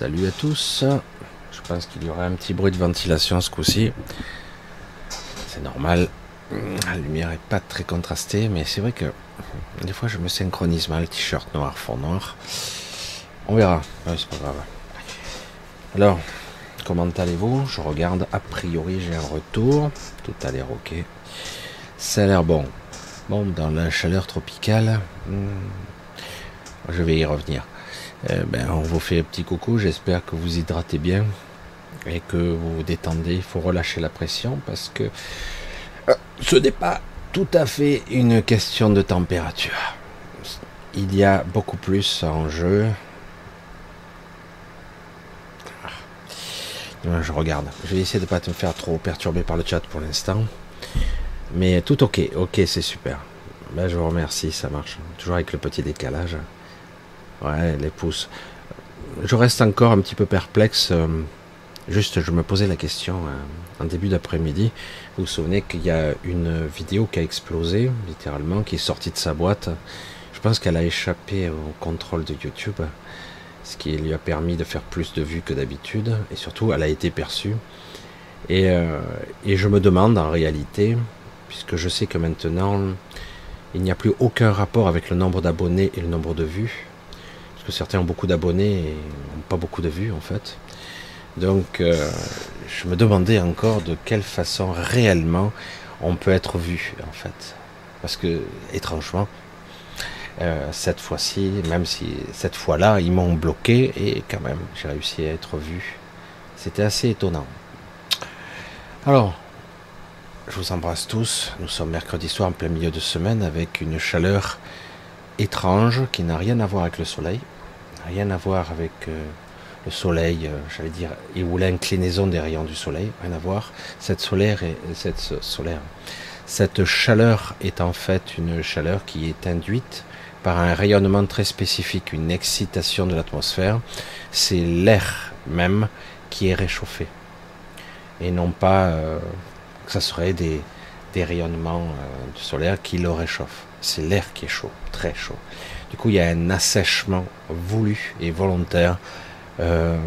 Salut à tous. Je pense qu'il y aura un petit bruit de ventilation ce coup-ci. C'est normal. La lumière est pas très contrastée, mais c'est vrai que des fois je me synchronise mal. T-shirt noir, fond noir. On verra. c'est pas grave. Alors, comment allez-vous? Je regarde. A priori, j'ai un retour. Tout a l'air ok. Ça a l'air bon. Bon, dans la chaleur tropicale, hmm, je vais y revenir. Eh ben, on vous fait un petit coucou, j'espère que vous hydratez bien et que vous vous détendez. Il faut relâcher la pression parce que euh, ce n'est pas tout à fait une question de température. Il y a beaucoup plus en jeu. Ah. Je regarde. Je vais essayer de ne pas te faire trop perturber par le chat pour l'instant. Mais tout ok. Ok, c'est super. Ben, je vous remercie, ça marche. Toujours avec le petit décalage. Ouais, les pouces. Je reste encore un petit peu perplexe. Euh, juste, je me posais la question euh, en début d'après-midi. Vous vous souvenez qu'il y a une vidéo qui a explosé, littéralement, qui est sortie de sa boîte. Je pense qu'elle a échappé au contrôle de YouTube, ce qui lui a permis de faire plus de vues que d'habitude. Et surtout, elle a été perçue. Et, euh, et je me demande en réalité, puisque je sais que maintenant, il n'y a plus aucun rapport avec le nombre d'abonnés et le nombre de vues certains ont beaucoup d'abonnés et pas beaucoup de vues en fait. Donc euh, je me demandais encore de quelle façon réellement on peut être vu en fait. Parce que étrangement, euh, cette fois-ci, même si cette fois-là, ils m'ont bloqué et quand même j'ai réussi à être vu. C'était assez étonnant. Alors, je vous embrasse tous. Nous sommes mercredi soir en plein milieu de semaine avec une chaleur étrange qui n'a rien à voir avec le soleil, rien à voir avec euh, le soleil, euh, j'allais dire, ou l'inclinaison des rayons du soleil, rien à voir. Cette solaire et cette solaire, cette chaleur est en fait une chaleur qui est induite par un rayonnement très spécifique, une excitation de l'atmosphère. C'est l'air même qui est réchauffé et non pas euh, que ça serait des, des rayonnements solaires qui le réchauffent c'est l'air qui est chaud, très chaud. Du coup, il y a un assèchement voulu et volontaire euh,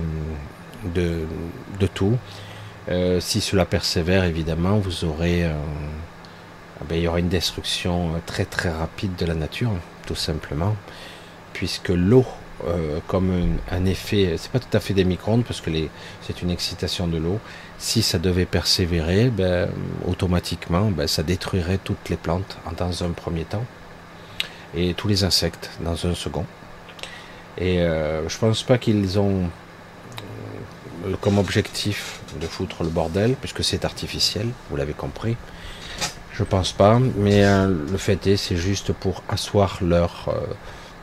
de, de, tout. Euh, si cela persévère, évidemment, vous aurez, euh, ah ben, il y aura une destruction très très rapide de la nature, tout simplement, puisque l'eau, comme un, effet, c'est pas tout à fait des micro-ondes parce que c'est une excitation de l'eau. Si ça devait persévérer, ben, automatiquement, ben, ça détruirait toutes les plantes dans un premier temps et tous les insectes dans un second. Et euh, je pense pas qu'ils ont euh, comme objectif de foutre le bordel, puisque c'est artificiel, vous l'avez compris. Je pense pas, mais euh, le fait est, c'est juste pour asseoir leur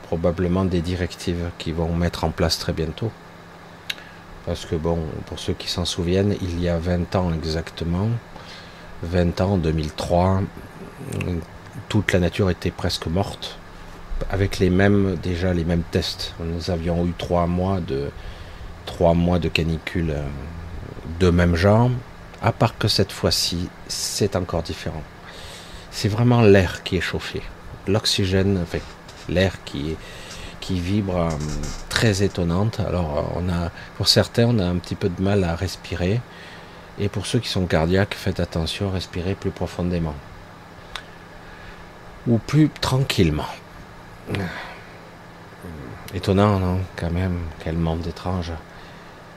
probablement des directives qu'ils vont mettre en place très bientôt. Parce que bon, pour ceux qui s'en souviennent, il y a 20 ans exactement, 20 ans, 2003, toute la nature était presque morte, avec les mêmes, déjà les mêmes tests. Nous avions eu trois mois de, trois mois de canicule euh, de même genre, à part que cette fois-ci, c'est encore différent. C'est vraiment l'air qui est chauffé, l'oxygène, enfin, l'air qui qui vibre euh, très étonnante. Alors euh, on a, pour certains, on a un petit peu de mal à respirer. Et pour ceux qui sont cardiaques, faites attention, respirez plus profondément. Ou plus tranquillement. Étonnant, non Quand même, quel monde étrange.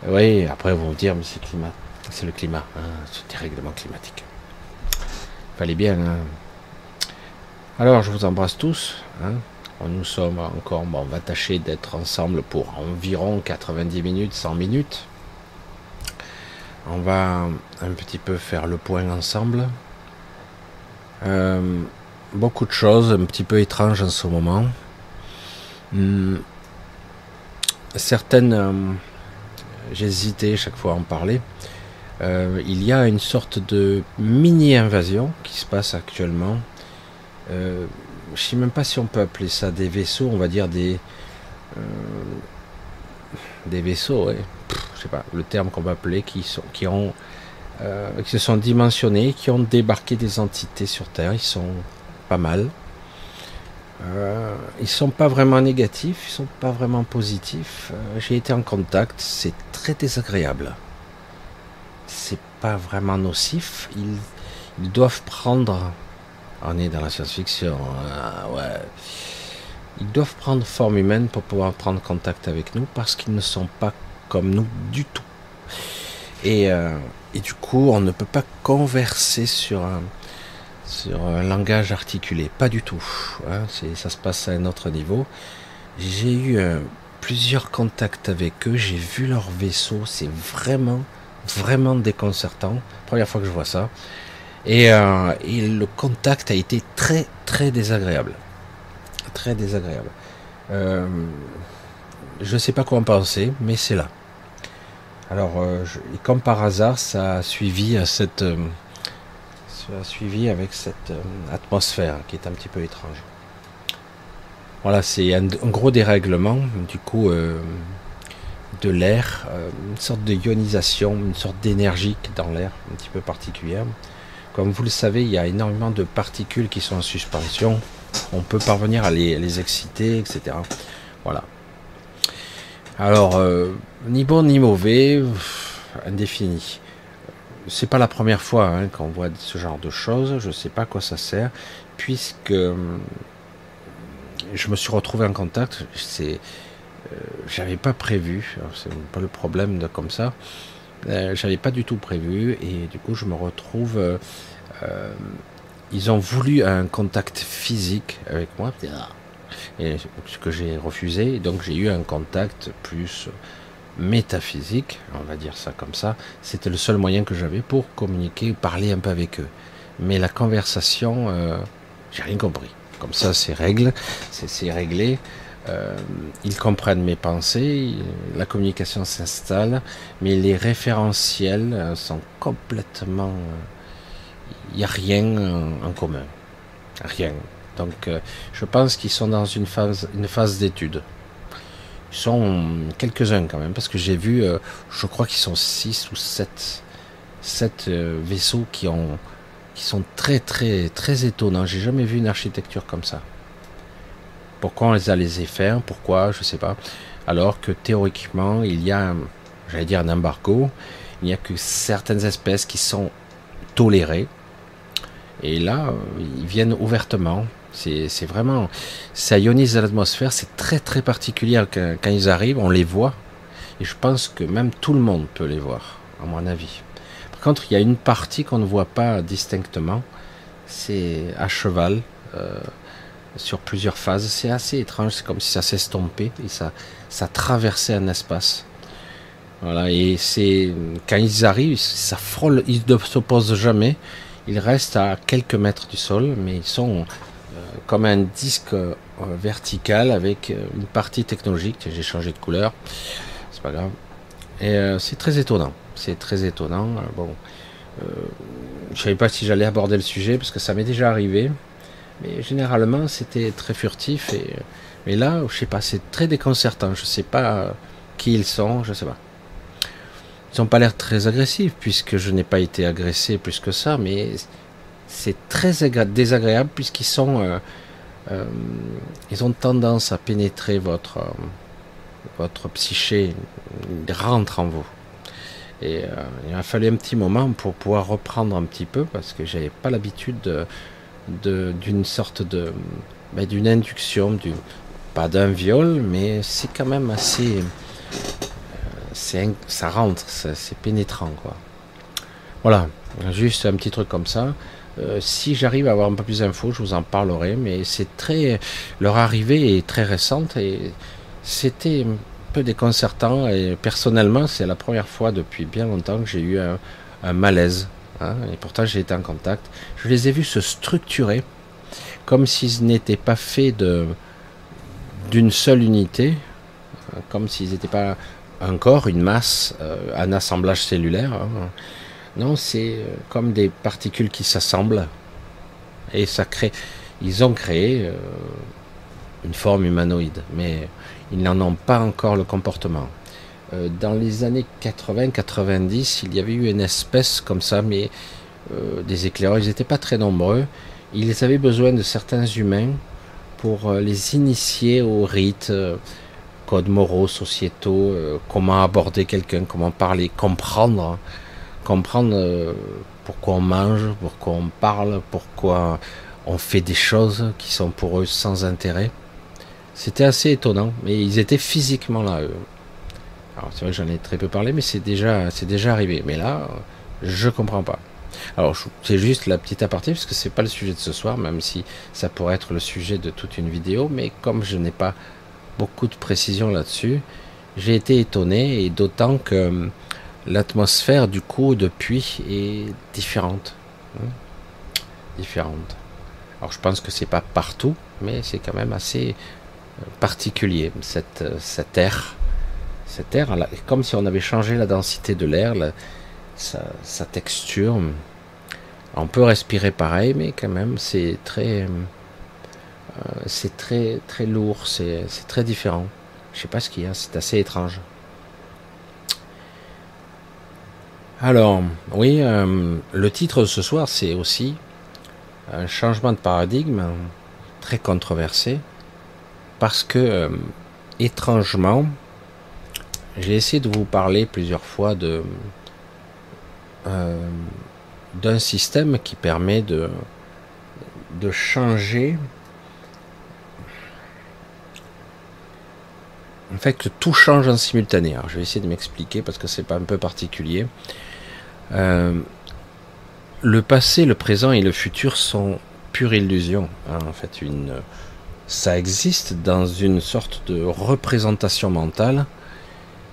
Oui, après vous me dire, mais c'est climat. C'est le climat, hein, ce dérèglement climatique. Fallait bien. Hein. Alors, je vous embrasse tous. Hein. Nous sommes encore, on va tâcher d'être ensemble pour environ 90 minutes, 100 minutes. On va un petit peu faire le point ensemble. Euh, beaucoup de choses un petit peu étranges en ce moment. Hmm. Certaines, euh, j'hésitais chaque fois à en parler. Euh, il y a une sorte de mini-invasion qui se passe actuellement je sais même pas si on peut appeler ça des vaisseaux, on va dire des euh, des vaisseaux, ouais. je sais pas le terme qu'on va appeler, qui sont qui ont euh, qui se sont dimensionnés, qui ont débarqué des entités sur Terre. Ils sont pas mal. Euh, ils sont pas vraiment négatifs, ils sont pas vraiment positifs. Euh, j'ai été en contact, c'est très désagréable. C'est pas vraiment nocif. Ils, doivent prendre. On est dans la science-fiction. Hein, ouais. Ils doivent prendre forme humaine pour pouvoir prendre contact avec nous parce qu'ils ne sont pas comme nous du tout. Et, euh, et du coup, on ne peut pas converser sur un, sur un langage articulé, pas du tout. Hein, ça se passe à un autre niveau. J'ai eu euh, plusieurs contacts avec eux, j'ai vu leur vaisseau, c'est vraiment, vraiment déconcertant. Première fois que je vois ça. Et, euh, le contact a été très, très désagréable. Très désagréable. Euh, je ne sais pas quoi en penser, mais c'est là. Alors, comme par hasard, ça a suivi à cette suivi avec cette euh, atmosphère qui est un petit peu étrange. Voilà, c'est un, gros dérèglement du coup euh, de l'air, euh, une sorte de ionisation, une sorte d'énergie dans l'air un petit peu particulière. Comme vous le savez, il y a énormément de particules qui sont en suspension. On peut parvenir à les, exciter, etc. Voilà. Alors, ni bon ni mauvais, indéfini c'est pas la première fois hein, qu'on voit ce genre de choses. Je sais pas à quoi ça sert, puisque euh, je me suis retrouvé en contact. C'est, euh, j'avais pas prévu. C'est pas le problème de comme ça. Euh, j'avais pas du tout prévu et du coup je me retrouve. ils ont voulu un contact physique avec moi, et ce que j'ai refusé. Donc j'ai eu un contact plus métaphysique, on va dire ça comme ça, c'était le seul moyen que j'avais pour communiquer, parler un peu avec eux. Mais la conversation, euh, j'ai rien compris. Comme ça, c'est règle, c'est réglé. Euh, ils comprennent mes pensées, la communication s'installe, mais les référentiels euh, sont complètement. Il n'y a rien en commun. Rien. Donc, je pense qu'ils sont dans une phase, une phase d'étude sont quelques-uns quand même, parce que j'ai vu, euh, je crois qu'ils sont 6 ou 7, 7 euh, vaisseaux qui, ont, qui sont très très très étonnants. J'ai jamais vu une architecture comme ça. Pourquoi on les a laissés faire? Pourquoi? Je sais pas. Alors que théoriquement, il y a, j'allais dire un embargo, il n'y a que certaines espèces qui sont tolérées. Et là, ils viennent ouvertement. C'est vraiment, ça ionise l'atmosphère, c'est très très particulier quand, ils arrivent, on les voit, et je pense que même tout le monde peut les voir, à mon avis. Par contre, il y a une partie qu'on ne voit pas distinctement, c'est à cheval, euh, sur plusieurs phases, c'est assez étrange, c'est comme si ça s'estompait et ça, ça traversait un espace. Voilà, et c'est quand ils arrivent, ça frôle, ils ne s'opposent jamais, ils restent à quelques mètres du sol, mais ils sont comme un disque euh, vertical avec euh, une partie technologique. J'ai changé de couleur, c'est pas grave. Et euh, c'est très étonnant. C'est très étonnant. Bon, je savais pas si j'allais aborder le sujet parce que ça m'est déjà arrivé. Mais généralement, c'était très furtif. Et, mais là, je sais pas, c'est très déconcertant. Je sais pas qui ils sont, je sais pas. Ils n'ont pas l'air très agressifs puisque je n'ai pas été agressé plus que ça, mais c'est très désagréable puisqu'ils sont, euh, euh, ils ont tendance à pénétrer votre, euh, votre psyché, ils rentrent en vous. Et il a fallu un petit moment pour pouvoir reprendre un petit peu parce que j'avais pas l'habitude d'une sorte de, ben, d'une induction, du, pas d'un viol, mais c'est quand même assez, ça rentre, c'est pénétrant quoi. Voilà, juste un petit truc comme ça. Euh, si j'arrive à avoir un peu plus d'infos, je vous en parlerai. Mais c'est très, leur arrivée est très récente et c'était un peu déconcertant. Et personnellement, c'est la première fois depuis bien longtemps que j'ai eu un, malaise. Hein, et pourtant, j'ai été en contact. Je les ai vus se structurer comme s'ils n'étaient pas faits d'une seule unité, comme s'ils n'étaient pas un corps, une masse, euh, un assemblage cellulaire. Hein. Non, c'est euh, comme des particules qui s'assemblent et ça crée. Ils ont créé euh, une forme humanoïde, mais ils n'en ont pas encore le comportement. Euh, dans les années 80-90, il y avait eu une espèce comme ça, mais des éclaireurs, ils n'étaient pas très nombreux. Ils avaient besoin de certains humains pour les initier aux rites, codes moraux, sociétaux, comment aborder quelqu'un, comment parler, comprendre, comprendre pourquoi on mange, pourquoi on parle, pourquoi on fait des choses qui sont pour eux sans intérêt. C'était assez étonnant, mais ils étaient physiquement là. Eux. Alors c'est vrai que j'en ai très peu parlé, mais c'est déjà, déjà arrivé. Mais là, je comprends pas. Alors c'est juste la petite aparté parce que c'est pas le sujet de ce soir, même si ça pourrait être le sujet de toute une vidéo. Mais comme je n'ai pas beaucoup de précision là-dessus, j'ai été étonné et d'autant que hum, l'atmosphère du coup depuis est différente, hein, différente. Alors je pense que c'est pas partout, mais c'est quand même assez euh, particulier cette euh, cette air, cette air, comme si on avait changé la densité de l'air, sa, texture. On peut respirer pareil, mais quand même, c'est très, euh, c'est très, très lourd, c'est très différent. Je sais pas ce qu'il y a, c'est assez étrange. Alors, oui, euh, le titre de ce soir, c'est aussi un changement de paradigme très controversé, parce que, euh, étrangement, j'ai essayé de vous parler plusieurs fois de, euh, d'un système qui permet de, changer. En fait, tout change en simultané. Alors, je vais essayer de m'expliquer parce que c'est pas un peu particulier. Euh, le passé, le présent et le futur sont pure illusion. Hein. en fait, ça existe dans une sorte de représentation mentale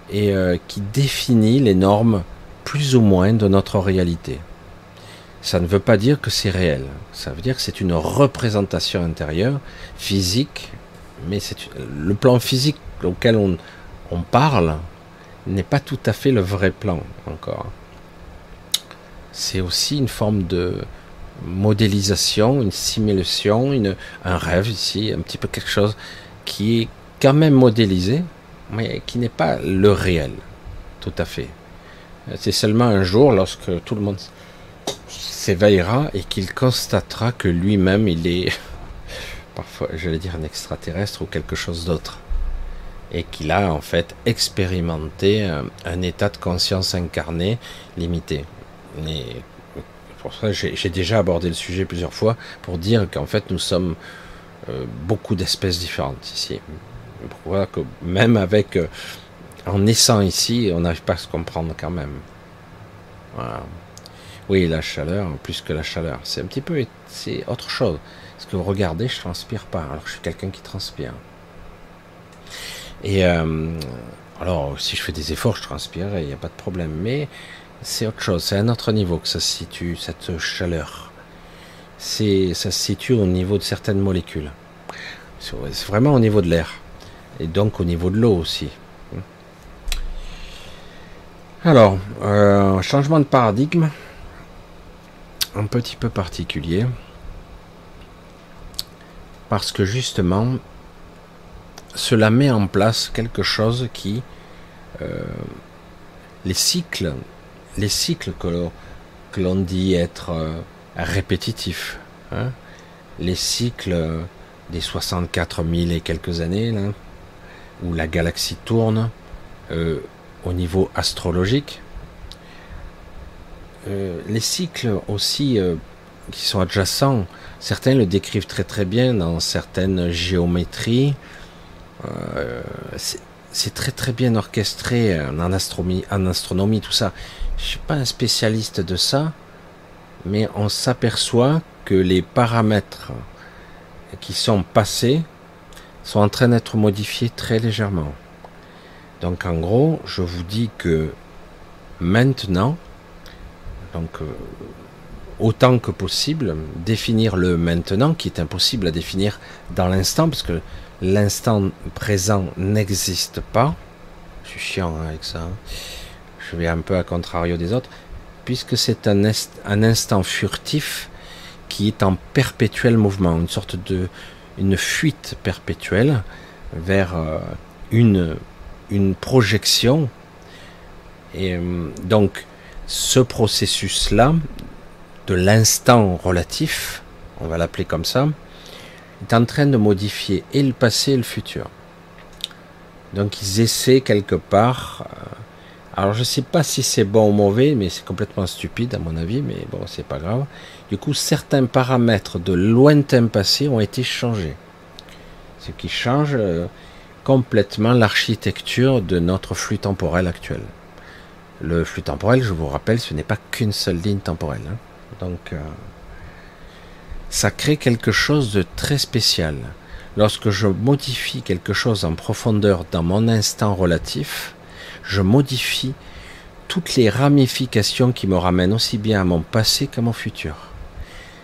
et euh, qui définit les normes plus ou moins de notre réalité. Ça ne veut pas dire que c'est réel. Ça veut dire que c'est une représentation intérieure, physique, mais le plan physique auquel on parle n'est pas tout à fait le vrai plan encore. C'est aussi une forme de modélisation, une simulation, un rêve ici, un petit peu quelque chose qui est quand même modélisé, mais qui n'est pas le réel, tout à fait. C'est seulement un jour, lorsque tout le monde s'éveillera et qu'il constatera que lui-même, il est, parfois, j'allais dire, un extraterrestre ou quelque chose d'autre. Et qu'il a en fait expérimenté un, état de conscience incarné limité. Et pour ça, j'ai déjà abordé le sujet plusieurs fois pour dire qu'en fait, nous sommes euh, beaucoup d'espèces différentes ici. Pourquoi que même avec euh, en naissant ici, on n'arrive pas à se comprendre quand même. Voilà. Oui, la chaleur, plus que la chaleur, c'est un petit peu, c'est autre chose. Parce que vous regardez, je transpire pas, alors je suis quelqu'un qui transpire. Et euh, alors, si je fais des efforts, je transpire et il n'y a pas de problème. Mais c'est autre chose, c'est à un autre niveau que ça se situe, cette chaleur. C'est, ça se situe au niveau de certaines molécules. C'est vraiment au niveau de l'air. Et donc au niveau de l'eau aussi. Alors, euh, changement de paradigme, un petit peu particulier, parce que justement, cela met en place quelque chose qui, euh, les cycles, les cycles que l'on dit être euh, répétitifs, hein, les cycles des 64 000 et quelques années, où la galaxie tourne, au niveau astrologique. Euh, les cycles aussi euh, qui sont adjacents, certains le décrivent très très bien dans certaines géométries. Euh, c'est très très bien orchestré en astronomie, tout ça. Je suis pas un spécialiste de ça, mais on s'aperçoit que les paramètres qui sont passés sont en train d'être modifiés très légèrement. Donc en gros, je vous dis que maintenant, donc euh, autant que possible, définir le maintenant, qui est impossible à définir dans l'instant, parce que l'instant présent n'existe pas. Je suis chiant hein, avec ça. Je vais un peu à contrario des autres, puisque c'est un, un instant furtif qui est en perpétuel mouvement, une sorte de une fuite perpétuelle vers euh, une une projection. Et euh, donc, ce processus-là, de l'instant relatif, on va l'appeler comme ça, est en train de modifier et le passé et le futur. Donc ils essaient quelque part. Euh, alors je ne sais pas si c'est bon ou mauvais, mais c'est complètement stupide à mon avis, mais bon, c'est pas grave. Du coup, certains paramètres de lointain passé ont été changés. Ce qui change euh, complètement l'architecture de notre flux temporel actuel. Le flux temporel, je vous rappelle, ce n'est pas qu'une seule ligne temporelle. Hein. Donc, euh, ça crée quelque chose de très spécial. Lorsque je modifie quelque chose en profondeur dans mon instant relatif, je modifie toutes les ramifications qui me ramènent aussi bien à mon passé qu'à mon futur.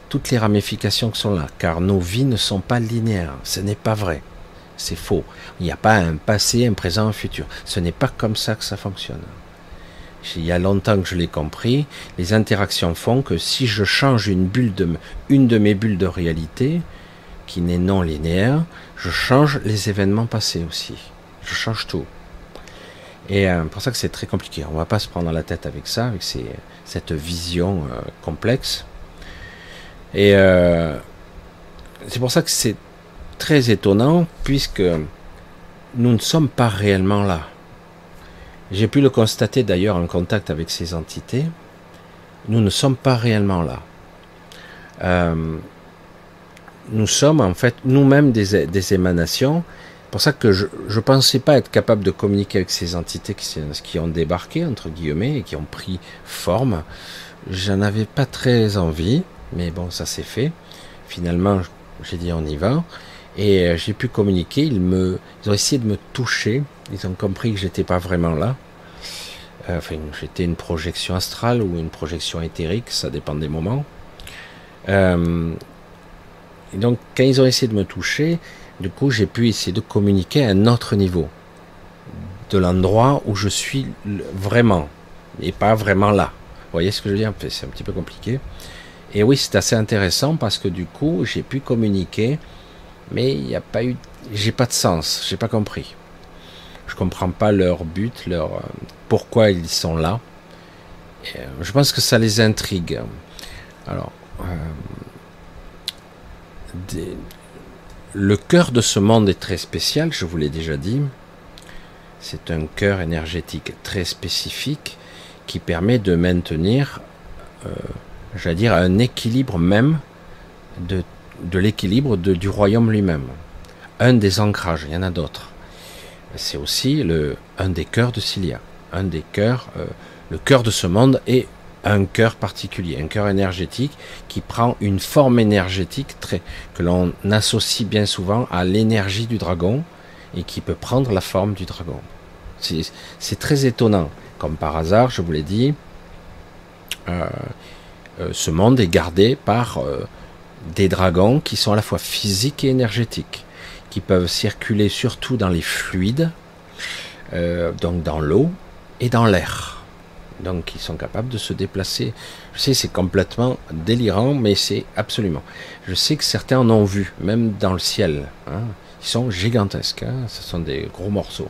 Toutes les ramifications qui sont là, car nos vies ne sont pas linéaires. Ce n'est pas vrai. C'est faux. Il n'y a pas un passé, un présent, un futur. Ce n'est pas comme ça que ça fonctionne. Il y a longtemps que je l'ai compris. Les interactions font que si je change une de, une de mes bulles de réalité, qui n'est non linéaire, je change les événements passés aussi. Je change tout. Et euh, pour ça que c'est très compliqué. On ne va pas se prendre la tête avec ça, avec cette vision euh, complexe. Et euh, c'est pour ça que c'est très étonnant, puisque nous ne sommes pas réellement là. J'ai pu le constater d'ailleurs en contact avec ces entités. Nous ne sommes pas réellement là. Euh, nous sommes en fait nous-mêmes des, des, émanations. Pour ça que je ne pensais pas être capable de communiquer avec ces entités qui, ont débarqué, entre guillemets, et qui ont pris forme. J'en avais pas très envie, mais bon, ça s'est fait. Finalement, j'ai dit on y va. Et euh, j'ai pu communiquer. Ils ont essayé de me toucher. Ils ont compris que j'étais pas vraiment là. Euh, enfin, j'étais une projection astrale ou une projection éthérique, ça dépend des moments. Euh, et donc, quand ils ont essayé de me toucher, du coup, j'ai pu essayer de communiquer à un autre niveau, de l'endroit où je suis vraiment, et pas vraiment là. Vous voyez ce que je veux dire? C'est un petit peu compliqué. Et oui, c'est assez intéressant parce que du coup, j'ai pu communiquer, mais il n'y a pas eu, j'ai pas de sens, j'ai pas compris. Je comprends pas leur but, leur euh, pourquoi ils sont là. Euh, je pense que ça les intrigue. Alors, euh, le cœur de ce monde est très spécial, je vous l'ai déjà dit. C'est un cœur énergétique très spécifique qui permet de maintenir, euh, j'allais dire, un équilibre même de, l'équilibre du royaume lui-même. Un des ancrages, il y en a d'autres. C'est aussi le, un des cœurs de Cilia, un des cœurs, euh, le cœur de ce monde est un cœur particulier, un cœur énergétique qui prend une forme énergétique très, que l'on associe bien souvent à l'énergie du dragon et qui peut prendre la forme du dragon. C'est très étonnant. Comme par hasard, je vous l'ai dit, euh, euh, ce monde est gardé par euh, des dragons qui sont à la fois physiques et énergétiques, qui peuvent circuler surtout dans les fluides, donc dans l'eau et dans l'air. Donc ils sont capables de se déplacer. Je sais, c'est complètement délirant, mais c'est absolument. Je sais que certains en ont vu, même dans le ciel. Hein. Ils sont gigantesques. Hein. Ce sont des gros morceaux.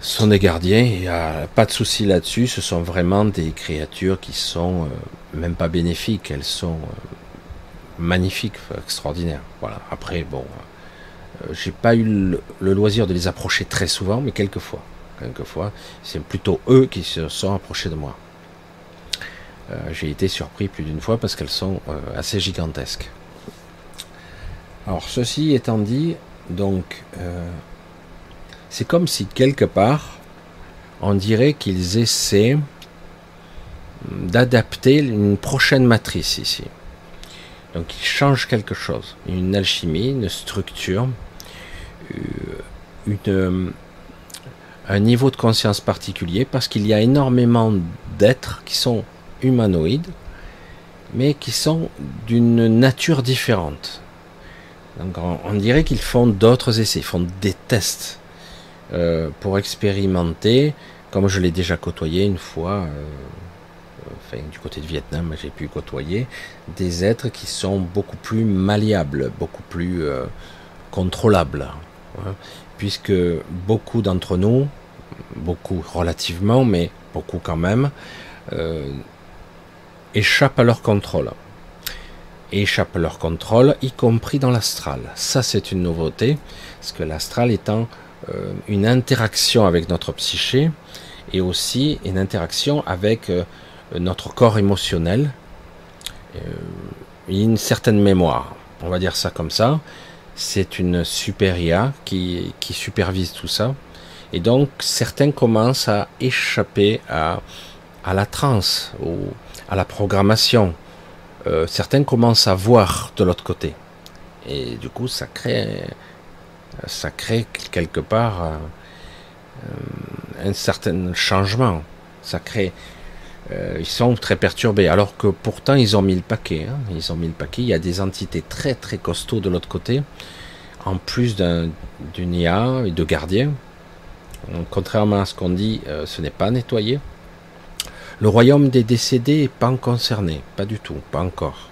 Ce sont des gardiens. Il n'y a pas de souci là-dessus. Ce sont vraiment des créatures qui sont euh, même pas bénéfiques. Elles sont euh, magnifiques, extraordinaires. Voilà. Après, bon, euh, j'ai pas eu le loisir de les approcher très souvent, mais quelques fois quelquefois, c'est plutôt eux qui se sont approchés de moi. Euh, j'ai été surpris plus d'une fois parce qu'elles sont euh, assez gigantesques. Alors ceci étant dit, donc euh, c'est comme si quelque part on dirait qu'ils essaient d'adapter une prochaine matrice ici. Donc ils changent quelque chose, une alchimie, une structure, une, un niveau de conscience particulier parce qu'il y a énormément d'êtres qui sont humanoïdes, mais qui sont d'une nature différente. Donc on, dirait qu'ils font d'autres essais, font des tests euh, pour expérimenter, comme je l'ai déjà côtoyé une fois, euh, du côté de Vietnam, j'ai pu côtoyer des êtres qui sont beaucoup plus malléables, beaucoup plus euh, contrôlables. Hein puisque beaucoup d'entre nous, beaucoup relativement, mais beaucoup quand même, euh, échappent à leur contrôle. échappent à leur contrôle, y compris dans l'astral. Ça, c'est une nouveauté, parce que l'astral étant euh, une interaction avec notre psyché et aussi une interaction avec euh, notre corps émotionnel une certaine mémoire. On va dire ça comme ça. C'est une super IA qui, supervise tout ça. Et donc, certains commencent à échapper à, à la transe ou à la programmation. Euh, certains commencent à voir de l'autre côté. Et du coup, ça crée, ça crée quelque part euh, un certain changement. Ça crée, euh, ils sont très perturbés. Alors que pourtant, ils ont mis le paquet. Hein. Ils ont mis le paquet. Il y a des entités très très costauds de l'autre côté, en plus d'une IA et de gardiens contrairement à ce qu'on dit, euh, ce n'est pas nettoyé. Le royaume des décédés n'est pas concerné, pas du tout, pas encore.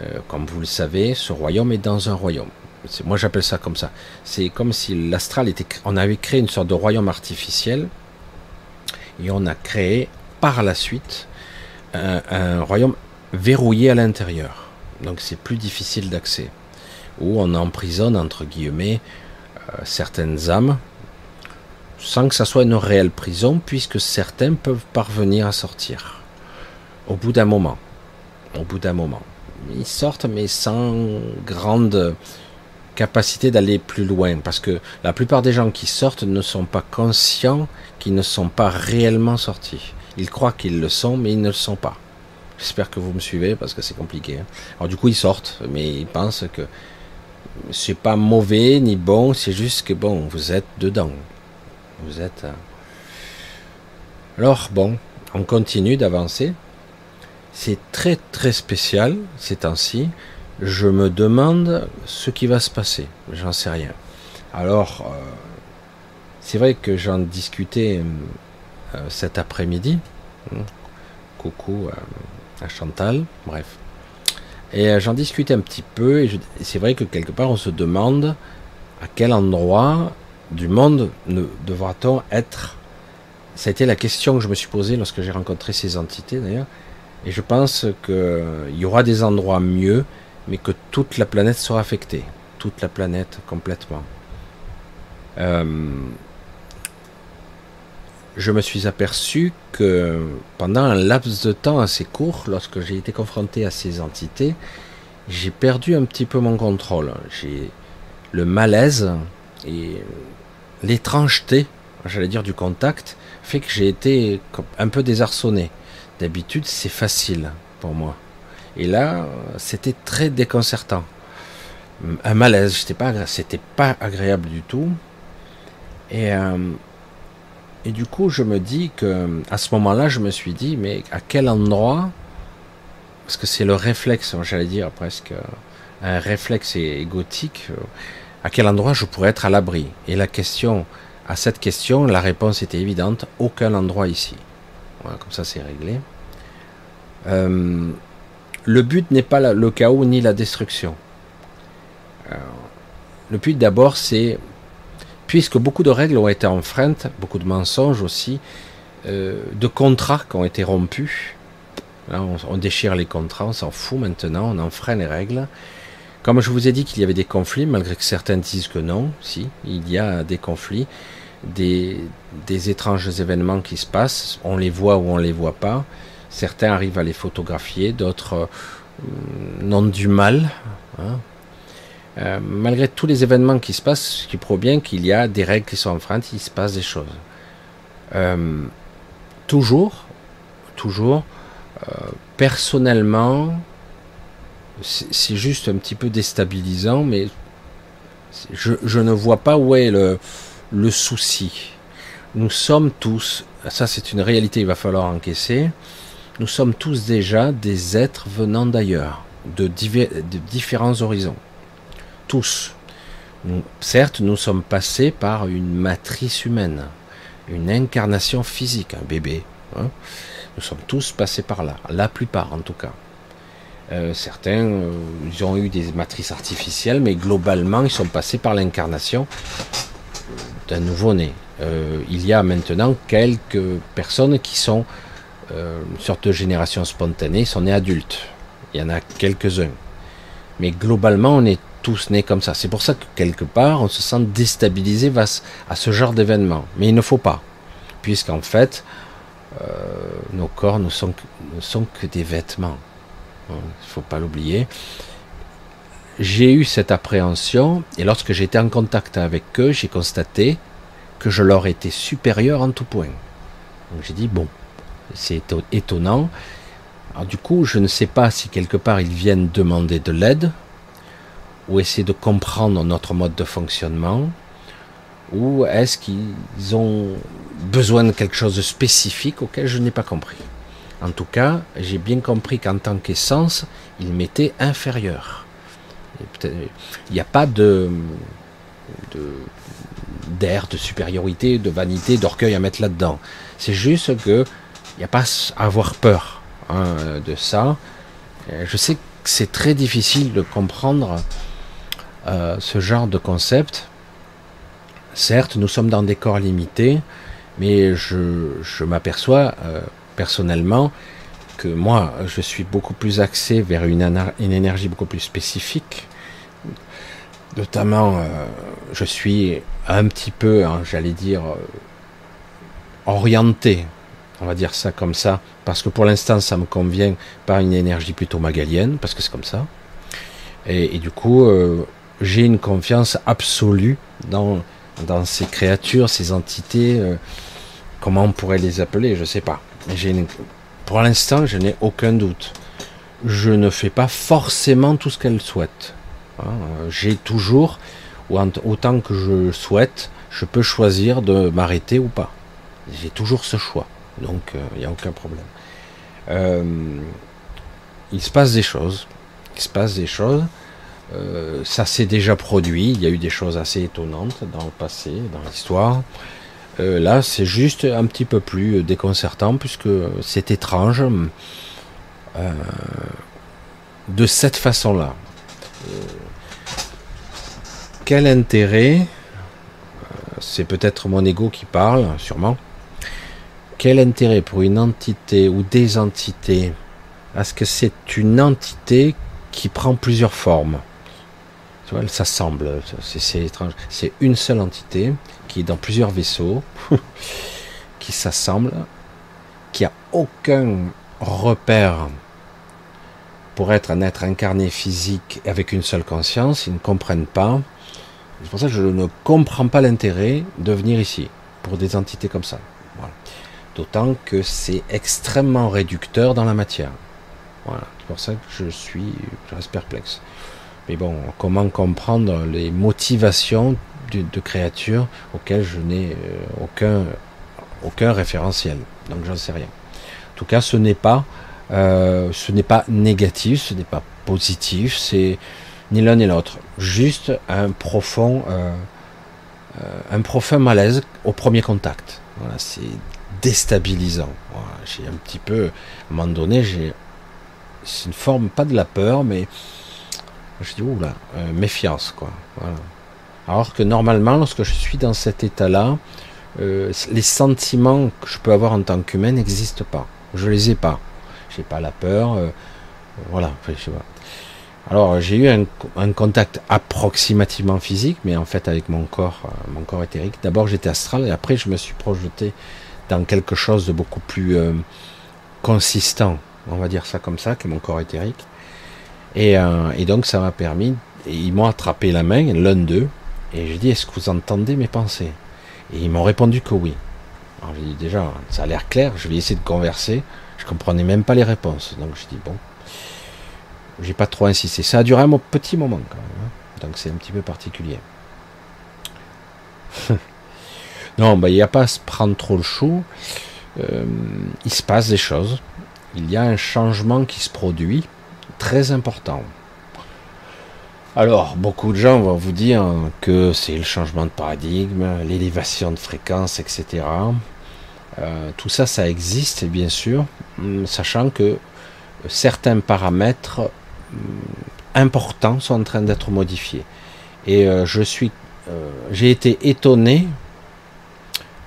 Euh, comme vous le savez, ce royaume est dans un royaume. Moi j'appelle ça comme ça. C'est comme si l'astral était... On avait créé une sorte de royaume artificiel et on a créé par la suite un, royaume verrouillé à l'intérieur. Donc c'est plus difficile d'accès. Où on emprisonne, entre guillemets, euh, certaines âmes sans que ça soit une réelle prison, puisque certains peuvent parvenir à sortir. Au bout d'un moment. Au bout d'un moment. Ils sortent, mais sans grande capacité d'aller plus loin, parce que la plupart des gens qui sortent ne sont pas conscients qu'ils ne sont pas réellement sortis. Ils croient qu'ils le sont, mais ils ne le sont pas. J'espère que vous me suivez, parce que c'est compliqué. Hein. Alors du coup, ils sortent, mais ils pensent que c'est pas mauvais ni bon, c'est juste que bon, vous êtes dedans vous êtes. Euh, Alors bon, on continue d'avancer. C'est très très spécial ces temps-ci. Je me demande ce qui va se passer. J'en sais rien. Alors, euh, c'est vrai que j'en discutais euh, cet après-midi. Hein. Coucou à Chantal, bref. Et j'en discutais un petit peu, et c'est vrai que quelque part on se demande à quel endroit du monde devra-t-on être Ça a été la question que je me suis posée lorsque j'ai rencontré ces entités d'ailleurs. Et je pense qu'il y aura des endroits mieux, mais que toute la planète sera affectée. Toute la planète complètement. Euh, je me suis aperçu que pendant un laps de temps assez court, lorsque j'ai été confronté à ces entités, j'ai perdu un petit peu mon contrôle. J'ai le malaise et l'étrangeté, j'allais dire du contact, fait que j'ai été un peu désarçonné. D'habitude, c'est facile pour moi. Et là, c'était très déconcertant. Un malaise, c'était pas, pas agréable du tout. Et, euh, et du coup, je me dis que, à ce moment-là, je me suis dit, mais à quel endroit, parce que c'est le réflexe, j'allais dire presque, un réflexe égotique, à quel endroit je pourrais être à l'abri? Et la question, à cette question, la réponse était évidente, aucun endroit ici. Voilà, comme ça c'est réglé. Euh, le but n'est pas le chaos ni la destruction. le but d'abord c'est, puisque beaucoup de règles ont été enfreintes, beaucoup de mensonges aussi, euh, de contrats qui ont été rompus, on, on, déchire les contrats, on s'en fout maintenant, on enfreint les règles. Comme je vous ai dit qu'il y avait des conflits, malgré que certains disent que non, si, il y a des conflits, des, étranges événements qui se passent, on les voit ou on les voit pas. Certains arrivent à les photographier, d'autres euh, n'ont du mal. Hein. Euh, malgré tous les événements qui se passent, ce qui prouve bien qu'il y a des règles qui sont enfreintes, il se passe des choses. Euh, toujours, toujours, personnellement, c'est juste un petit peu déstabilisant, mais je, ne vois pas où est le, souci. Nous sommes tous, ça c'est une réalité, il va falloir encaisser, nous sommes tous déjà des êtres venant d'ailleurs, de, différents horizons. Tous. certes, nous sommes passés par une matrice humaine, une incarnation physique, un bébé. Hein. Nous sommes tous passés par là, la plupart en tout cas. Euh, certains, euh, ils ont eu des matrices artificielles, mais globalement, ils sont passés par l'incarnation d'un nouveau-né. Euh, il y a maintenant quelques personnes qui sont une sorte de génération spontanée, ils sont nés adultes. Il y en a quelques-uns. Mais globalement, on est tous nés comme ça. C'est pour ça que quelque part, on se sent déstabilisé face à ce genre d'événement. Mais il ne faut pas, puisqu'en fait, euh, nos corps ne sont, que des vêtements. Il ne faut pas l'oublier. J'ai eu cette appréhension, et lorsque j'étais en contact avec eux, j'ai constaté que je leur étais supérieur en tout point. Donc j'ai dit, bon, c'est étonnant. Du coup, je ne sais pas si quelque part ils viennent demander de l'aide, ou essayer de comprendre notre mode de fonctionnement, ou est-ce qu'ils ont besoin de quelque chose de spécifique auquel je n'ai pas compris. En tout cas, j'ai bien compris qu'en tant qu'essence, ils m'étaient inférieurs. Il n'y a pas d'air, de, supériorité, de vanité, d'orgueil à mettre là-dedans. C'est juste que il n'y a pas à avoir peur hein, de ça. Je sais que c'est très difficile de comprendre euh, ce genre de concept. Certes, nous sommes dans des corps limités, mais je, m'aperçois euh, personnellement que moi, je suis beaucoup plus axé vers une, une énergie beaucoup plus spécifique. Notamment, euh, je suis un petit peu, hein, j'allais dire, orienté, on va dire ça comme ça, parce que pour l'instant, ça me convient par une énergie plutôt magalienne, parce que c'est comme ça. Et, du coup, j'ai une confiance absolue dans, dans ces créatures, ces entités. Euh, comment on pourrait les appeler Je ne sais pas. Pour l'instant, je n'ai aucun doute. Je ne fais pas forcément tout ce qu'elles souhaitent. Hein. j'ai toujours, ou autant que je souhaite, je peux choisir de m'arrêter ou pas. J'ai toujours ce choix. Donc, il euh, n'y a aucun problème. Euh, il se passe des choses. Il se passe des choses. Euh, ça s'est déjà produit, il y a eu des choses assez étonnantes dans le passé, dans l'histoire. Euh, là, c'est juste un petit peu plus déconcertant puisque c'est étrange euh, de cette façon-là. quel intérêt, c'est peut-être mon ego qui parle, sûrement, quel intérêt pour une entité ou des entités Est-ce que c'est une entité qui prend plusieurs formes? Elle s'assemble. C'est étrange. C'est une seule entité qui est dans plusieurs vaisseaux, qui s'assemble, qui a aucun repère pour être un être incarné physique avec une seule conscience. Ils ne comprennent pas. C'est pour ça que je ne comprends pas l'intérêt de venir ici pour des entités comme ça. D'autant que c'est extrêmement réducteur dans la matière. Voilà. C'est pour ça que je suis, je reste perplexe. Mais bon, comment comprendre les motivations de, créatures auxquelles je n'ai euh, aucun, aucun référentiel? Donc j'en sais rien. En tout cas, ce n'est pas, euh, ce n'est pas négatif, ce n'est pas positif, c'est ni l'un ni l'autre. Juste un profond, euh, un profond malaise au premier contact. C'est déstabilisant. j'ai un petit peu, à un moment donné, j'ai, c'est une forme pas de la peur, mais je dis, oula, euh, méfiance, quoi. Alors que normalement, lorsque je suis dans cet état-là, euh, les sentiments que je peux avoir en tant qu'humain n'existent pas. Je les ai pas. J'ai pas la peur. Euh, voilà. Alors j'ai eu un, contact approximativement physique, mais en fait avec mon corps, mon corps éthérique. D'abord j'étais astral et après je me suis projeté dans quelque chose de beaucoup plus consistant, on va dire ça comme ça, que mon corps éthérique. Euh, et, donc ça m'a permis, ils m'ont attrapé la main, l'un d'eux, et j'ai dit, est-ce que vous entendez mes pensées? Et ils m'ont répondu que oui. Alors j'ai dit, déjà, ça a l'air clair, je vais essayer de converser, je comprenais même pas les réponses. Donc j'ai dit, bon, j'ai pas trop insisté. Ça a duré un petit moment quand même, hein. donc c'est un petit peu particulier. non, bah, il n'y a pas à se prendre trop le chou. Euh, il se passe des choses. Il y a un changement qui se produit très important. Alors, beaucoup de gens vont vous dire que c'est le changement de paradigme, l'élévation de fréquence, etc. Euh, tout ça, ça existe, bien sûr, hum, sachant que certains paramètres hum, importants sont en train d'être modifiés. Et euh, je suis, euh, j'ai été étonné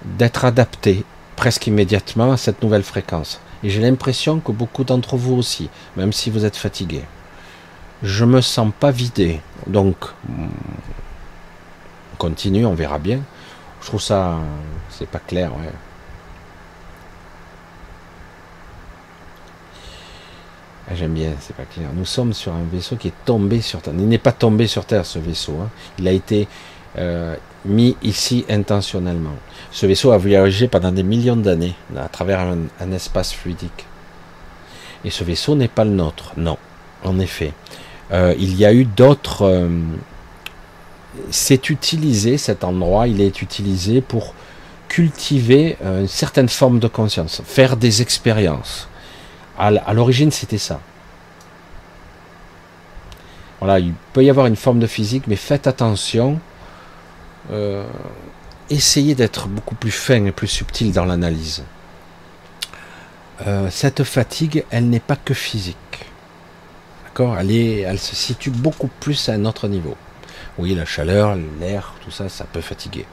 d'être adapté presque immédiatement à cette nouvelle fréquence. Et j'ai l'impression que beaucoup d'entre vous aussi, même si vous êtes fatigué. je me sens pas vidé. Donc, on continue, on verra bien. Je trouve ça, c'est pas clair. Ouais. Ah, j'aime bien, c'est pas clair. Nous sommes sur un vaisseau qui est tombé sur Terre. Il n'est pas tombé sur Terre, ce vaisseau. Hein. Il a été euh, mis ici intentionnellement. Ce vaisseau a voyagé pendant des millions d'années à travers un, espace fluidique. Et ce vaisseau n'est pas le nôtre, non, en effet. Euh, il y a eu d'autres... Euh, c'est utilisé, cet endroit, il est utilisé pour cultiver une certaine forme de conscience, faire des expériences à l'origine, c'était ça. Voilà, il peut y avoir une forme de physique, mais faites attention. Euh, essayez d'être beaucoup plus fin et plus subtil dans l'analyse. Euh, cette fatigue, elle n'est pas que physique. D'accord? Elle, se situe beaucoup plus à un autre niveau. Oui, la chaleur, l'air, tout ça, ça peut fatiguer.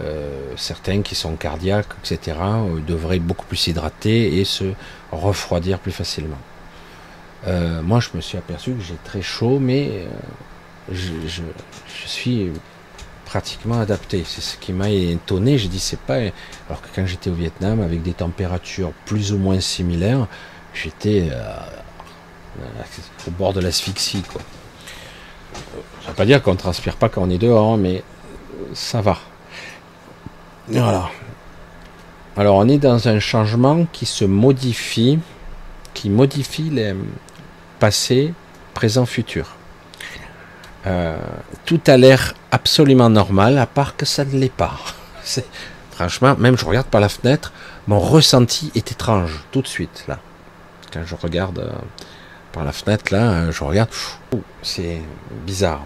Euh, certains qui sont cardiaques, etc., devraient beaucoup plus s'hydrater et se refroidir plus facilement. Moi, je me suis aperçu que j'ai très chaud, mais je, suis pratiquement adapté. C'est ce qui m'a étonné. J'ai dit, c'est pas. Alors que quand j'étais au Vietnam, avec des températures plus ou moins similaires, j'étais au bord de l'asphyxie. Ça ne veut pas dire qu'on ne transpire pas quand on est dehors, mais ça va. Voilà. Alors on est dans un changement qui se modifie, qui modifie les passé, présent, futur. Euh, tout a l'air absolument normal, à part que ça ne l'est pas. Franchement, même je regarde par la fenêtre, mon ressenti est étrange tout de suite là. Quand je regarde euh, par la fenêtre là, euh, je regarde, c'est bizarre.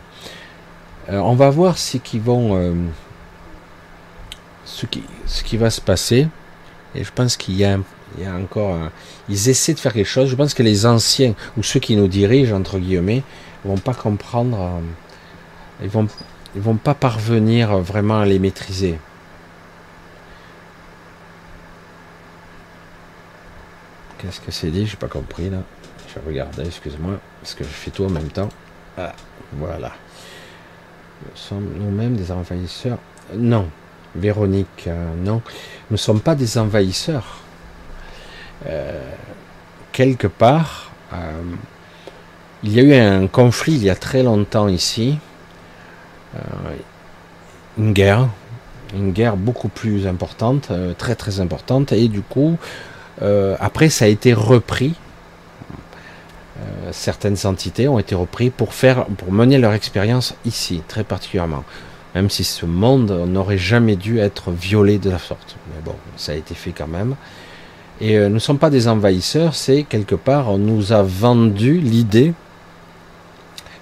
on va voir ce qui va se passer. Et je pense qu'il y a encore. ils essaient de faire quelque chose. Je pense que les anciens, ou ceux qui nous dirigent, entre guillemets, vont pas comprendre. Euh, ils vont, ils vont pas parvenir vraiment à les maîtriser. Qu'est-ce que c'est dit? J'ai pas compris là. Je vais regarder, excuse-moi, parce que je fais tout en même temps. Ah, voilà. Nous sommes nous-mêmes des envahisseurs. Non, Véronique, euh, non, nous ne sommes pas des envahisseurs. Euh, quelque part, il y a eu un conflit il y a très longtemps ici, une guerre, une guerre beaucoup plus importante, très très importante, et du coup, après ça a été repris. certaines entités ont été reprises pour faire, pour mener leur expérience ici, très particulièrement même si ce monde n'aurait jamais dû être violé de la sorte. Mais bon, ça a été fait quand même. Et euh, nous ne sommes pas des envahisseurs, c'est quelque part, on nous a vendu l'idée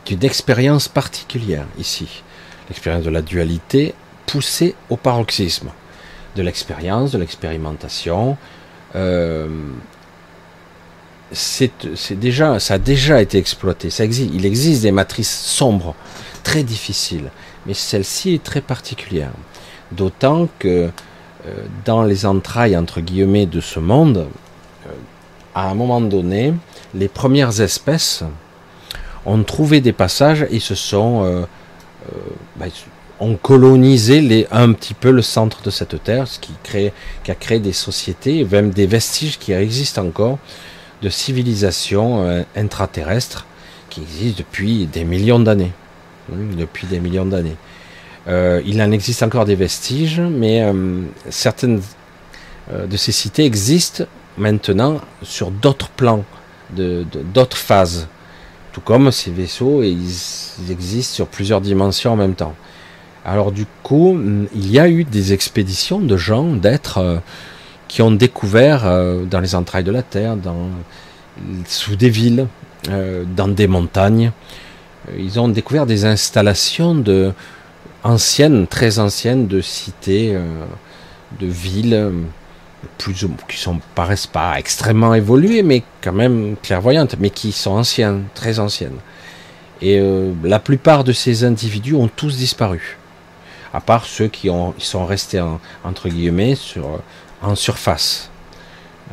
d'une expérience particulière ici. L'expérience de la dualité poussée au paroxysme. De l'expérience, de l'expérimentation. Euh, c'est ça a déjà été exploité. Il existe des matrices sombres, très difficiles mais celle-ci est très particulière. D'autant que euh, dans les entrailles, entre guillemets, de ce monde, euh, à un moment donné, les premières espèces ont trouvé des passages et se sont euh, bah, ont colonisé les, un petit peu le centre de cette terre, ce qui, crée, qui a créé des sociétés, même des vestiges qui existent encore de civilisations intraterrestres qui existent depuis des millions d'années depuis des millions d'années. Euh, il en existe encore des vestiges, mais euh, certaines euh, de ces cités existent maintenant sur d'autres plans, d'autres phases. Tout comme ces vaisseaux, ils, existent sur plusieurs dimensions en même temps. Alors du coup, il y a eu des expéditions de gens, d'êtres, qui ont découvert dans les entrailles de la Terre, sous des villes, dans des montagnes, euh, ils ont découvert des installations de anciennes, très anciennes, de cités, euh, de villes, plus qui sont paraissent pas extrêmement évoluées, mais quand même clairvoyantes, mais qui sont anciennes, très anciennes. Et euh, la plupart de ces individus ont tous disparu, à part ceux qui ont, ils sont restés entre guillemets sur, en surface.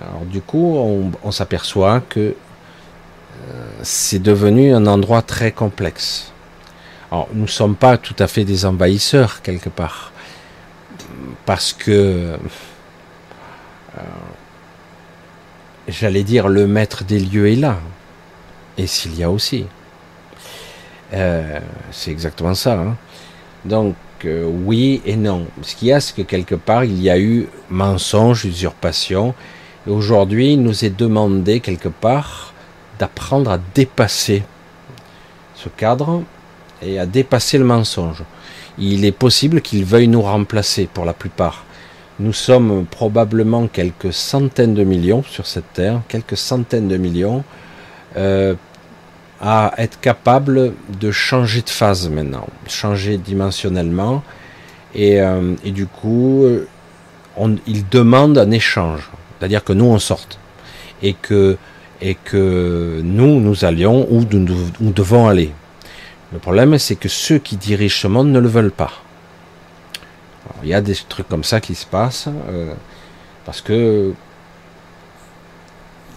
Alors du coup, on, s'aperçoit que c'est devenu un endroit très complexe. Alors, nous ne sommes pas tout à fait des envahisseurs quelque part, parce que, euh, j'allais dire, le maître des lieux est là, et s'il y a aussi. Euh, c'est exactement ça. Hein. Donc, euh, oui et non. Ce qu'il y a, c'est que quelque part, il y a eu mensonge, usurpation, aujourd'hui, il nous est demandé quelque part d'apprendre à dépasser ce cadre et à dépasser le mensonge. Il est possible qu'il veuille nous remplacer pour la plupart. Nous sommes probablement quelques centaines de millions sur cette terre, quelques centaines de millions, euh, à être capables de changer de phase maintenant, changer dimensionnellement, et, euh, du coup, on, il demande un échange, c'est-à-dire que nous on sorte, et que et que nous, nous allions où nous, devons aller. Le problème, c'est que ceux qui dirigent ce monde ne le veulent pas. Il y a des trucs comme ça qui se passent, euh, parce que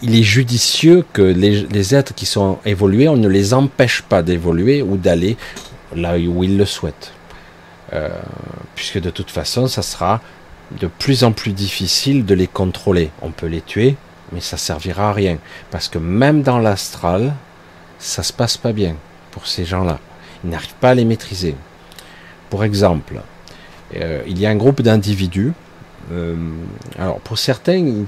il est judicieux que les, êtres qui sont évolués, on ne les empêche pas d'évoluer ou d'aller là où ils le souhaitent. Euh, puisque de toute façon, ça sera de plus en plus difficile de les contrôler. On peut les tuer, mais ça servira à rien. Parce que même dans l'astral, ça se passe pas bien pour ces gens-là. Ils n'arrivent pas à les maîtriser. Pour exemple, il y a un groupe d'individus. Euh, alors pour certains,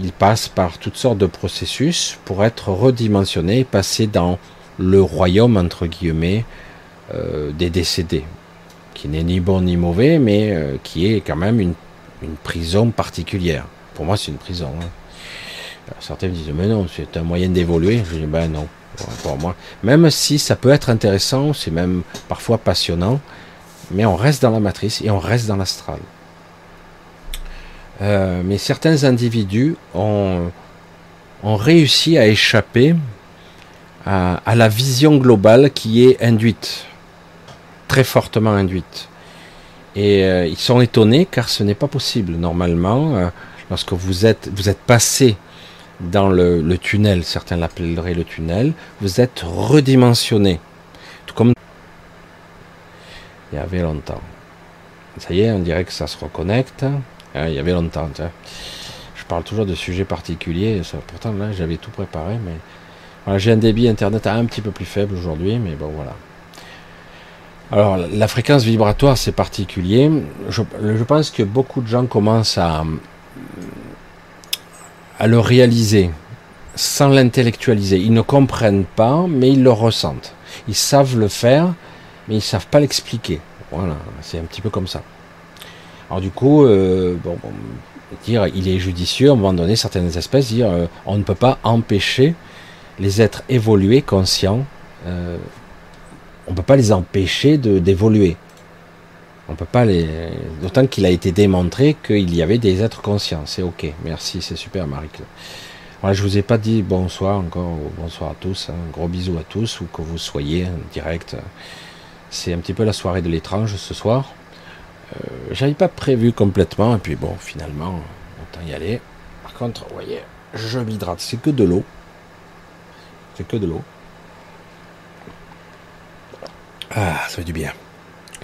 ils passent par toutes sortes de processus pour être redimensionnés, passer dans le royaume entre guillemets euh, des décédés, qui n'est ni bon ni mauvais, mais qui est quand même une, prison particulière. Pour moi, c'est une prison. Hein. Certains me disent, mais non, c'est un moyen d'évoluer. Je dis, ben non, pour moi. Même si ça peut être intéressant, c'est même parfois passionnant, mais on reste dans la matrice et on reste dans l'astral. Euh, mais certains individus ont, réussi à échapper à, la vision globale qui est induite, très fortement induite. Et euh, ils sont étonnés car ce n'est pas possible. Normalement, euh, lorsque vous êtes, vous êtes passé dans le, tunnel, certains l'appelleraient le tunnel, vous êtes redimensionné. Tout comme il y avait longtemps. Ça y est, on dirait que ça se reconnecte. Ah, il y avait longtemps. Je parle toujours de sujets particuliers. pourtant, là, j'avais tout préparé. Mais j'ai un débit internet un petit peu plus faible aujourd'hui. Mais bon, voilà. Alors, la fréquence vibratoire, c'est particulier. Je, pense que beaucoup de gens commencent à le réaliser sans l'intellectualiser. Ils ne comprennent pas, mais ils le ressentent. Ils savent le faire, mais ils savent pas l'expliquer. Voilà, c'est un petit peu comme ça. Alors du coup, euh, dire, il est judicieux à un moment donné, certaines espèces dire, euh, on ne peut pas empêcher les êtres évolués, conscients, euh, on ne peut pas les empêcher d'évoluer. On peut pas les. D'autant qu'il a été démontré qu'il y avait des êtres conscients. C'est ok. Merci, c'est super, Marie. Voilà, je vous ai pas dit bonsoir encore, bonsoir à tous. Hein. gros bisou à tous, ou que vous soyez en direct. C'est un petit peu la soirée de l'étrange ce soir. Euh, J'avais pas prévu complètement, et puis bon, finalement, autant y aller. Par contre, vous voyez, je m'hydrate. C'est que de l'eau. C'est que de l'eau. Ah, ça fait du bien.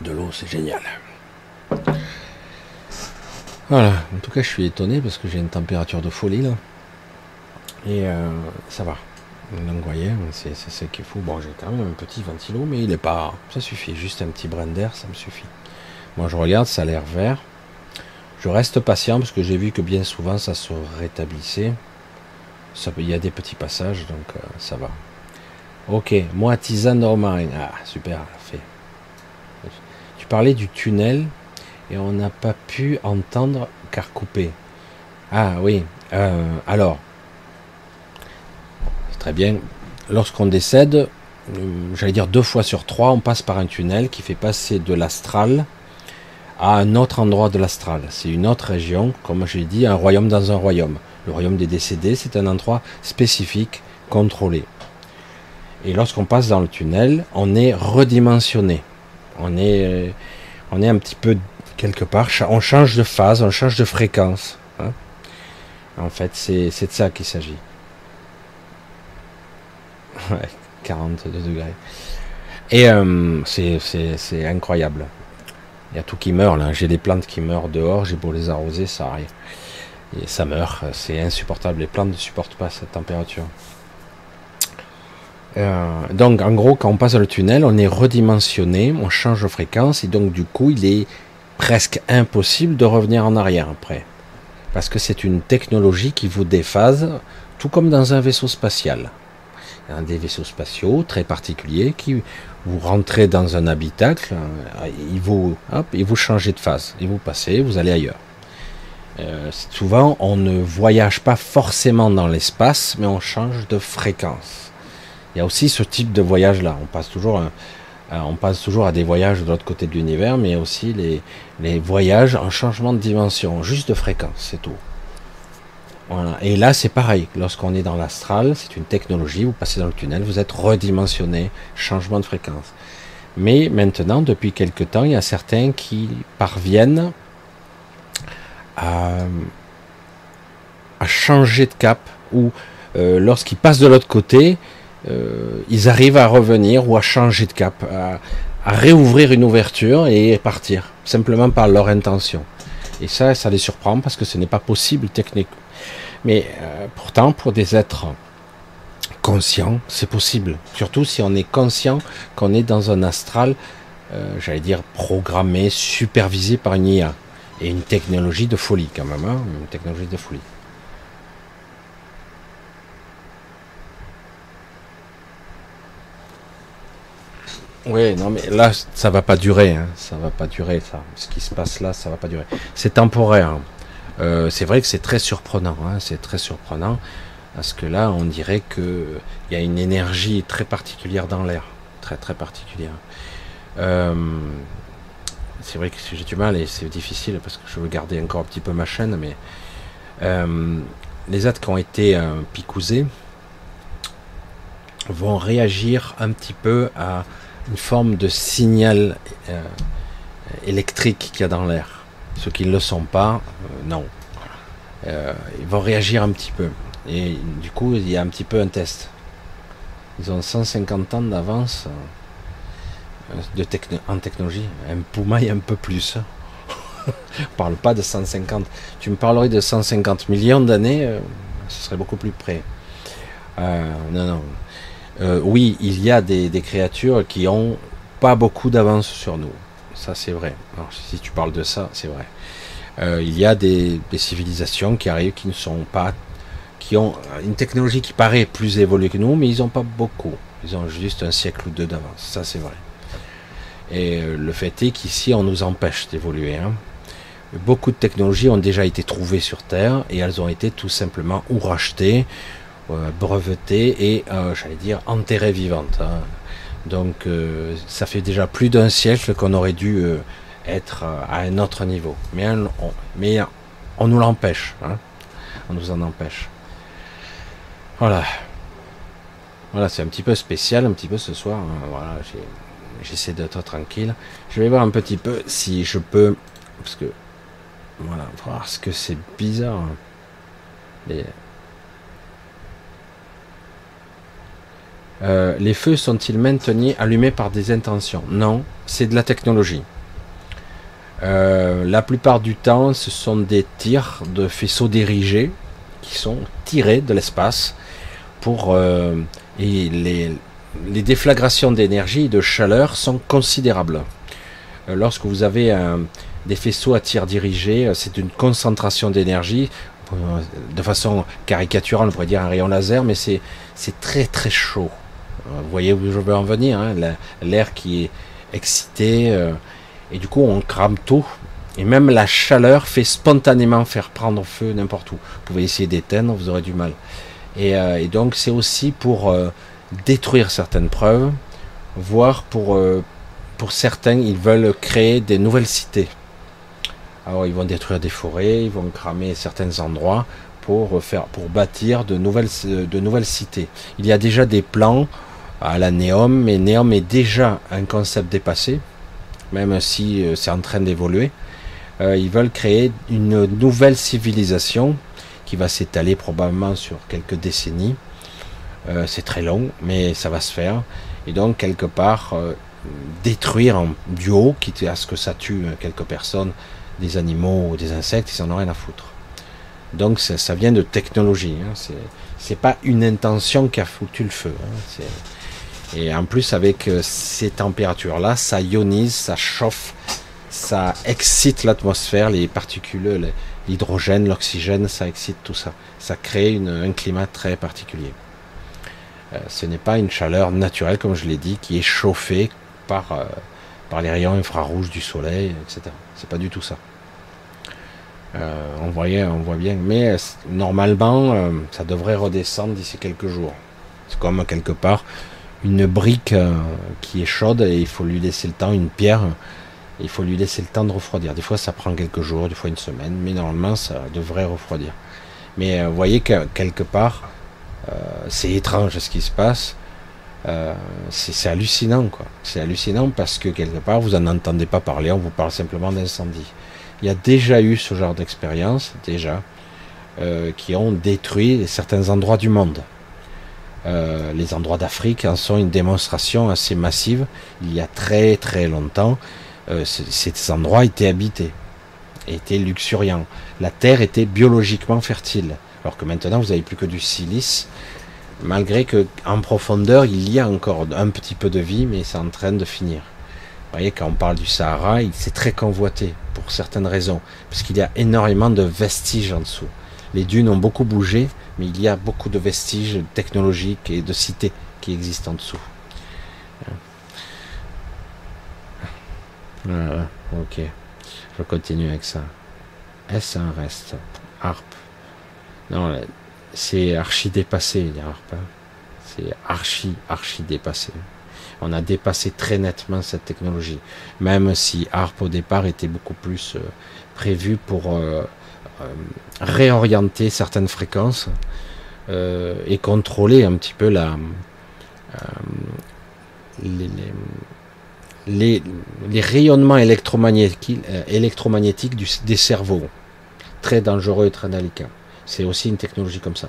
De l'eau, c'est génial. Voilà, en tout cas, je suis étonné parce que j'ai une température de folie là. Et euh, ça va. Donc, vous voyez, c'est ce qui est fou. Bon, j'ai quand même un petit ventilo, mais il est pas. Ça suffit, juste un petit brin d'air, ça me suffit. Moi, je regarde, ça a l'air vert. Je reste patient parce que j'ai vu que bien souvent ça se rétablissait. Il y a des petits passages, donc euh, ça va. Ok, moi tisane de Ah, super, fait parlais du tunnel et on n'a pas pu entendre car coupé. Ah oui, euh, alors, très bien. Lorsqu'on décède, euh, j'allais dire deux fois sur trois, on passe par un tunnel qui fait passer de l'astral à un autre endroit de l'astral. C'est une autre région, comme j'ai dit, un royaume dans un royaume. Le royaume des décédés, c'est un endroit spécifique, contrôlé. Et lorsqu'on passe dans le tunnel, on est redimensionné. On est, on est un petit peu quelque part, on change de phase, on change de fréquence. Hein. En fait, c'est de ça qu'il s'agit. Ouais, 42 degrés. Et euh, c'est incroyable. Il y a tout qui meurt là. J'ai des plantes qui meurent dehors, j'ai beau les arroser, ça arrive. Et ça meurt, c'est insupportable. Les plantes ne supportent pas cette température. Euh, donc en gros, quand on passe dans le tunnel, on est redimensionné, on change de fréquence et donc du coup, il est presque impossible de revenir en arrière après. Parce que c'est une technologie qui vous déphase, tout comme dans un vaisseau spatial. A des vaisseaux spatiaux très particuliers qui vous rentrez dans un habitacle, euh, il vous, hop, il vous changez de phase, et vous passez, vous allez ailleurs. Euh, souvent, on ne voyage pas forcément dans l'espace, mais on change de fréquence. Il y a aussi ce type de voyage-là. On passe toujours, on passe toujours à des voyages de l'autre côté de l'univers, mais aussi les voyages en changement de dimension, juste de fréquence, c'est tout. Et là, c'est pareil. Lorsqu'on est dans l'astral, c'est une technologie. Vous passez dans le tunnel, vous êtes redimensionné, changement de fréquence. Mais maintenant, depuis quelque temps, il y a certains qui parviennent à, changer de cap ou euh, lorsqu'ils passent de l'autre côté, euh, ils arrivent à revenir ou à changer de cap, à, réouvrir une ouverture et partir, simplement par leur intention. Et ça, ça les surprend parce que ce n'est pas possible techniquement. Mais euh, pourtant, pour des êtres conscients, c'est possible. Surtout si on est conscient qu'on est dans un astral, j'allais dire, programmé, supervisé par une IA. Et une technologie de folie quand même, hein une technologie de folie. Oui, non, mais là, ça va pas durer, hein. ça va pas durer, ça. Ce qui se passe là, ça va pas durer. C'est temporaire. Euh, c'est vrai que c'est très surprenant, hein. c'est très surprenant, parce que là, on dirait que il y a une énergie très particulière dans l'air, très très particulière. Euh, c'est vrai que j'ai du mal et c'est difficile parce que je veux garder encore un petit peu ma chaîne, mais euh, les êtres qui ont été picousés vont réagir un petit peu à une forme de signal électrique qu'il y a dans l'air. Ceux qui ne le sont pas, non. ils vont réagir un petit peu. Et du coup, il y a un petit peu un test. Ils ont 150 ans d'avance de en technologie, un Poumaille un peu plus. On parle pas de 150. Tu me parlerais de 150 millions d'années, euh, ce serait beaucoup plus près. Euh, non, non. Euh, oui, il y a des, créatures qui ont pas beaucoup d'avance sur nous. C'est vrai. si tu parles de ça, c'est vrai. il y a des, civilisations qui arrivent qui ne sont pas, qui ont une technologie qui paraît plus évoluée que nous, mais ils n'ont pas beaucoup. Ils ont juste un siècle ou deux d'avance. Ça, c'est vrai. Et euh, le fait est qu'ici, on nous empêche d'évoluer. Hein. Beaucoup de technologies ont déjà été trouvées sur Terre et elles ont été tout simplement ou rachetées, euh, brevetées et, euh, j'allais dire, enterrées vivantes. Hein. Donc, ça fait déjà plus d'un siècle qu'on aurait dû être à un autre niveau. Mais on, nous l'empêche. Hein. On nous en empêche. Voilà. Voilà, c'est un petit peu spécial, un petit peu ce soir. Voilà, j'ai j'essaie d'être tranquille. Je vais voir un petit peu si je peux, parce que voilà, voir ce que c'est bizarre. Les, euh, les feux sont-ils maintenus allumés par des intentions? Non, c'est de la technologie. Euh, la plupart du temps, ce sont des tirs de faisceaux dirigés qui sont tirés de l'espace pour euh, et les, déflagrations d'énergie et de chaleur sont considérables. Lorsque vous avez des faisceaux à tir dirigé, c'est une concentration d'énergie. De façon caricaturale, on pourrait dire un rayon laser, mais c'est très très chaud. Vous voyez où je veux en venir, hein, l'air qui est excité, et du coup on crame tout, et même la chaleur fait spontanément faire prendre feu n'importe où. Vous pouvez essayer d'éteindre, vous aurez du mal. Et, et donc c'est aussi pour détruire certaines preuves, voire pour, euh, pour certains, ils veulent créer des nouvelles cités. Alors ils vont détruire des forêts, ils vont cramer certains endroits pour faire, pour bâtir de nouvelles, de nouvelles cités. Il y a déjà des plans à la Néom, mais Néom est déjà un concept dépassé, même si euh, c'est en train d'évoluer. Euh, ils veulent créer une nouvelle civilisation qui va s'étaler probablement sur quelques décennies c'est très long, mais ça va se faire. Et donc, quelque part, détruire en duo, quitte à ce que ça tue quelques personnes, des animaux ou des insectes, ils n'en ont rien à foutre. Donc ça, vient de technologie. Hein. C'est pas une intention qui a foutu le feu. Hein. Et en plus avec euh, ces températures-là, ça ionise, ça chauffe, ça excite l'atmosphère, les particules, l'hydrogène, l'oxygène, ça excite tout ça. Ça crée un climat très particulier. Euh, ce n'est pas une chaleur naturelle, comme je l'ai dit, qui est chauffée par, euh, par les rayons infrarouges du soleil, etc. C'est pas du tout ça. Euh, on voyait, on voit bien, mais euh, normalement, euh, ça devrait redescendre d'ici quelques jours. C'est comme quelque part une brique qui est chaude et il faut lui laisser le temps, une pierre, il faut lui laisser le temps de refroidir. Des fois, ça prend quelques jours, des fois une semaine, mais normalement, ça devrait refroidir. Mais vous voyez que quelque part, c'est étrange ce qui se passe. c'est hallucinant, quoi. C'est hallucinant parce que quelque part, vous n'en entendez pas parler, on vous parle simplement d'incendie. Il y a déjà eu ce genre d'expérience, déjà, euh, qui ont détruit certains endroits du monde. Euh, les endroits d'Afrique en sont une démonstration assez massive. Il y a très très longtemps, euh, ces endroits étaient habités, étaient luxuriants. La terre était biologiquement fertile, alors que maintenant vous n'avez plus que du silice, malgré que en profondeur il y a encore un petit peu de vie, mais c'est en train de finir. Vous voyez, quand on parle du Sahara, c'est très convoité pour certaines raisons, parce qu'il y a énormément de vestiges en dessous. Les dunes ont beaucoup bougé, mais il y a beaucoup de vestiges technologiques et de cités qui existent en dessous. Voilà, ok. Je continue avec ça. Est-ce un reste? Harpe. Non, c'est archi dépassé, les harpes. Hein. C'est archi, archi dépassé on a dépassé très nettement cette technologie. Même si ARP au départ était beaucoup plus euh, prévu pour euh, euh, réorienter certaines fréquences et contrôler un petit peu la, les, rayonnements électromagnétiques, des cerveaux. Très dangereux et très délicat. C'est aussi une technologie comme ça.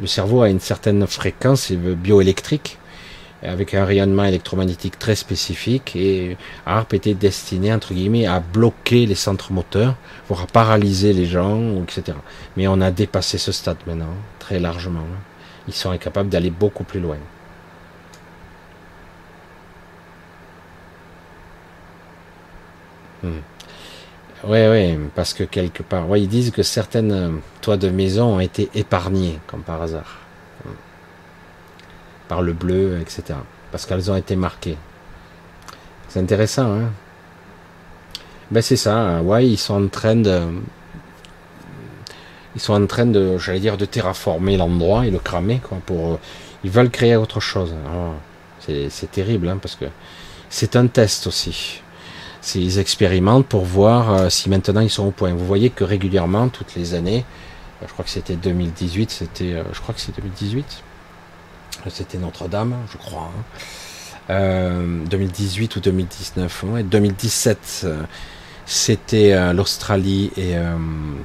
Le cerveau a une certaine fréquence bioélectrique avec un rayonnement électromagnétique très spécifique et ARP était destiné entre guillemets à bloquer les centres moteurs, voire à paralyser les gens, etc. Mais on a dépassé ce stade maintenant, très largement. Ils sont incapables d'aller beaucoup plus loin. Hmm. Oui, oui, parce que quelque part, ils disent que certaines euh, toits de maison ont été épargnés, comme par hasard le bleu, etc. Parce qu'elles ont été marquées. C'est intéressant, hein Ben c'est ça, hein. ouais, ils sont en train de... Ils sont en train de, j'allais dire, de terraformer l'endroit et le cramer, quoi, pour... Ils veulent créer autre chose. c'est terrible, hein, parce que c'est un test aussi. Ils expérimentent pour voir euh, si maintenant ils sont au point. Vous voyez que régulièrement, toutes les années, je crois que c'était 2018, c'était, euh, je crois que c'est 2018, c'était Notre-Dame, je crois. 2018 hein. euh, ou 2019, ouais, 2017, euh, c'était euh, l'Australie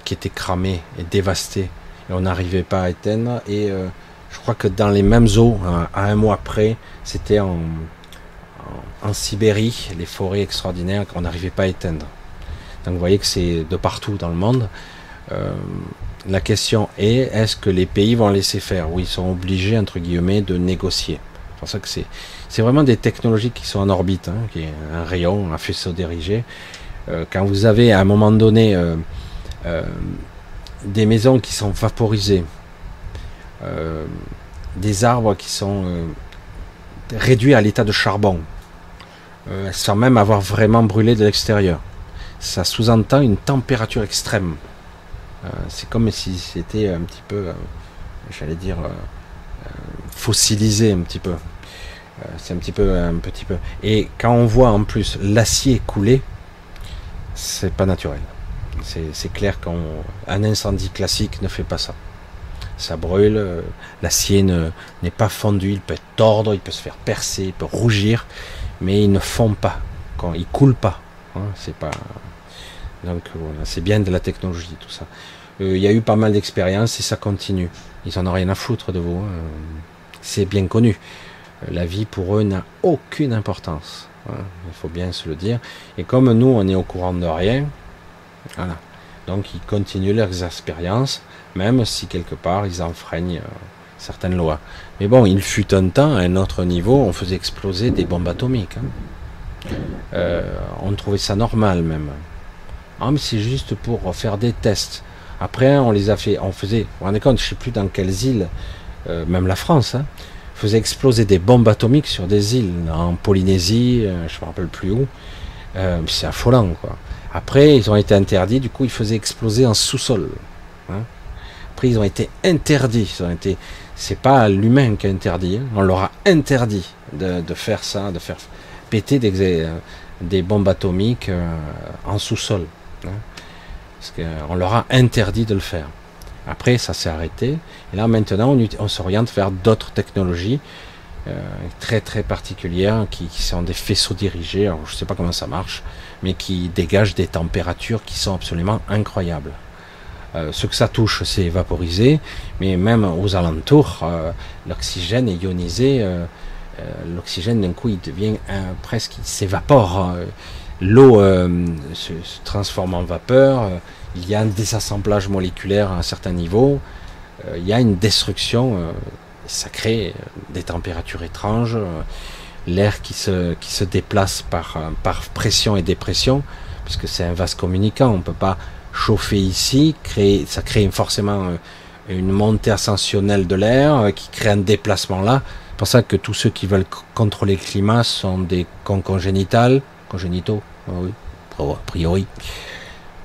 qui était cramée et dévastée. Et on n'arrivait pas à éteindre. Et je crois que dans les mêmes eaux, à un mois près, c'était en, en, Sibérie, les forêts extraordinaires qu'on n'arrivait pas à éteindre. Donc vous voyez que c'est de partout dans le monde. La question est, est-ce que les pays vont laisser faire? Ou ils sont obligés, entre guillemets, de négocier C'est pour ça que c'est, vraiment des technologies qui sont en orbite, hein, qui est un rayon, un faisceau dirigé. Euh, quand vous avez à un moment donné euh, euh, des maisons qui sont vaporisées, des arbres qui sont réduits à l'état de charbon, sans même avoir vraiment brûlé de l'extérieur, ça sous-entend une température extrême. Euh, c'est comme si c'était un petit peu, euh, j'allais dire, euh, fossilisé un petit peu. c'est un petit peu, un petit peu. Et quand on voit en plus l'acier couler, c'est pas naturel. C'est clair qu'un incendie classique ne fait pas ça. Ça brûle, l'acier n'est pas fondu, il peut tordre, il peut se faire percer, il peut rougir, mais il ne fond pas, quand il coule pas. Hein, c'est pas. Donc voilà, c'est bien de la technologie tout ça. Euh, il y a eu pas mal d'expériences et ça continue. Ils en ont rien à foutre de vous. Hein. c'est bien connu. La vie pour eux n'a aucune importance. il faut bien se le dire. Et comme nous, on est au courant de rien, voilà. Donc ils continuent leurs expériences, même si quelque part ils enfreignent euh, certaines lois. Mais bon, il fut un temps, à un autre niveau, on faisait exploser des bombes atomiques. Hein. Euh, on trouvait ça normal même. Ah, mais c'est juste pour faire des tests. Après, on les a fait, on faisait, vous vous rendez compte, je ne sais plus dans quelles îles, euh, même la France, hein, faisait exploser des bombes atomiques sur des îles, en Polynésie, je ne me rappelle plus où. c'est affolant, quoi. Après, ils ont été interdits, du coup, ils faisaient exploser en sous-sol. Hein. Après, ils ont été interdits. Ils ont été, c'est pas l'humain qui a interdit. Hein. On leur a interdit de, faire ça, de faire péter des, euh, des bombes atomiques euh, en sous-sol. Parce qu'on leur a interdit de le faire. Après, ça s'est arrêté. Et là, maintenant, on, s'oriente vers d'autres technologies euh, très très particulières qui, sont des faisceaux dirigés. Je ne sais pas comment ça marche, mais qui dégagent des températures qui sont absolument incroyables. Euh, ce que ça touche, c'est vaporisé, mais même aux alentours, euh, l'oxygène est ionisé. L'oxygène, d'un coup, il devient presque, il s'évapore. L'eau se, se, transforme en vapeur. il y a un désassemblage moléculaire à un certain niveau. il y a une destruction ça crée des températures étranges, l'air qui se, qui se déplace par, par pression et dépression, puisque c'est un vase communicant, on ne peut pas chauffer ici, créer, ça crée forcément une montée ascensionnelle de l'air qui crée un déplacement là. C'est pour ça que tous ceux qui veulent contrôler le climat sont des congénitales, congénitaux, ah oui, a priori,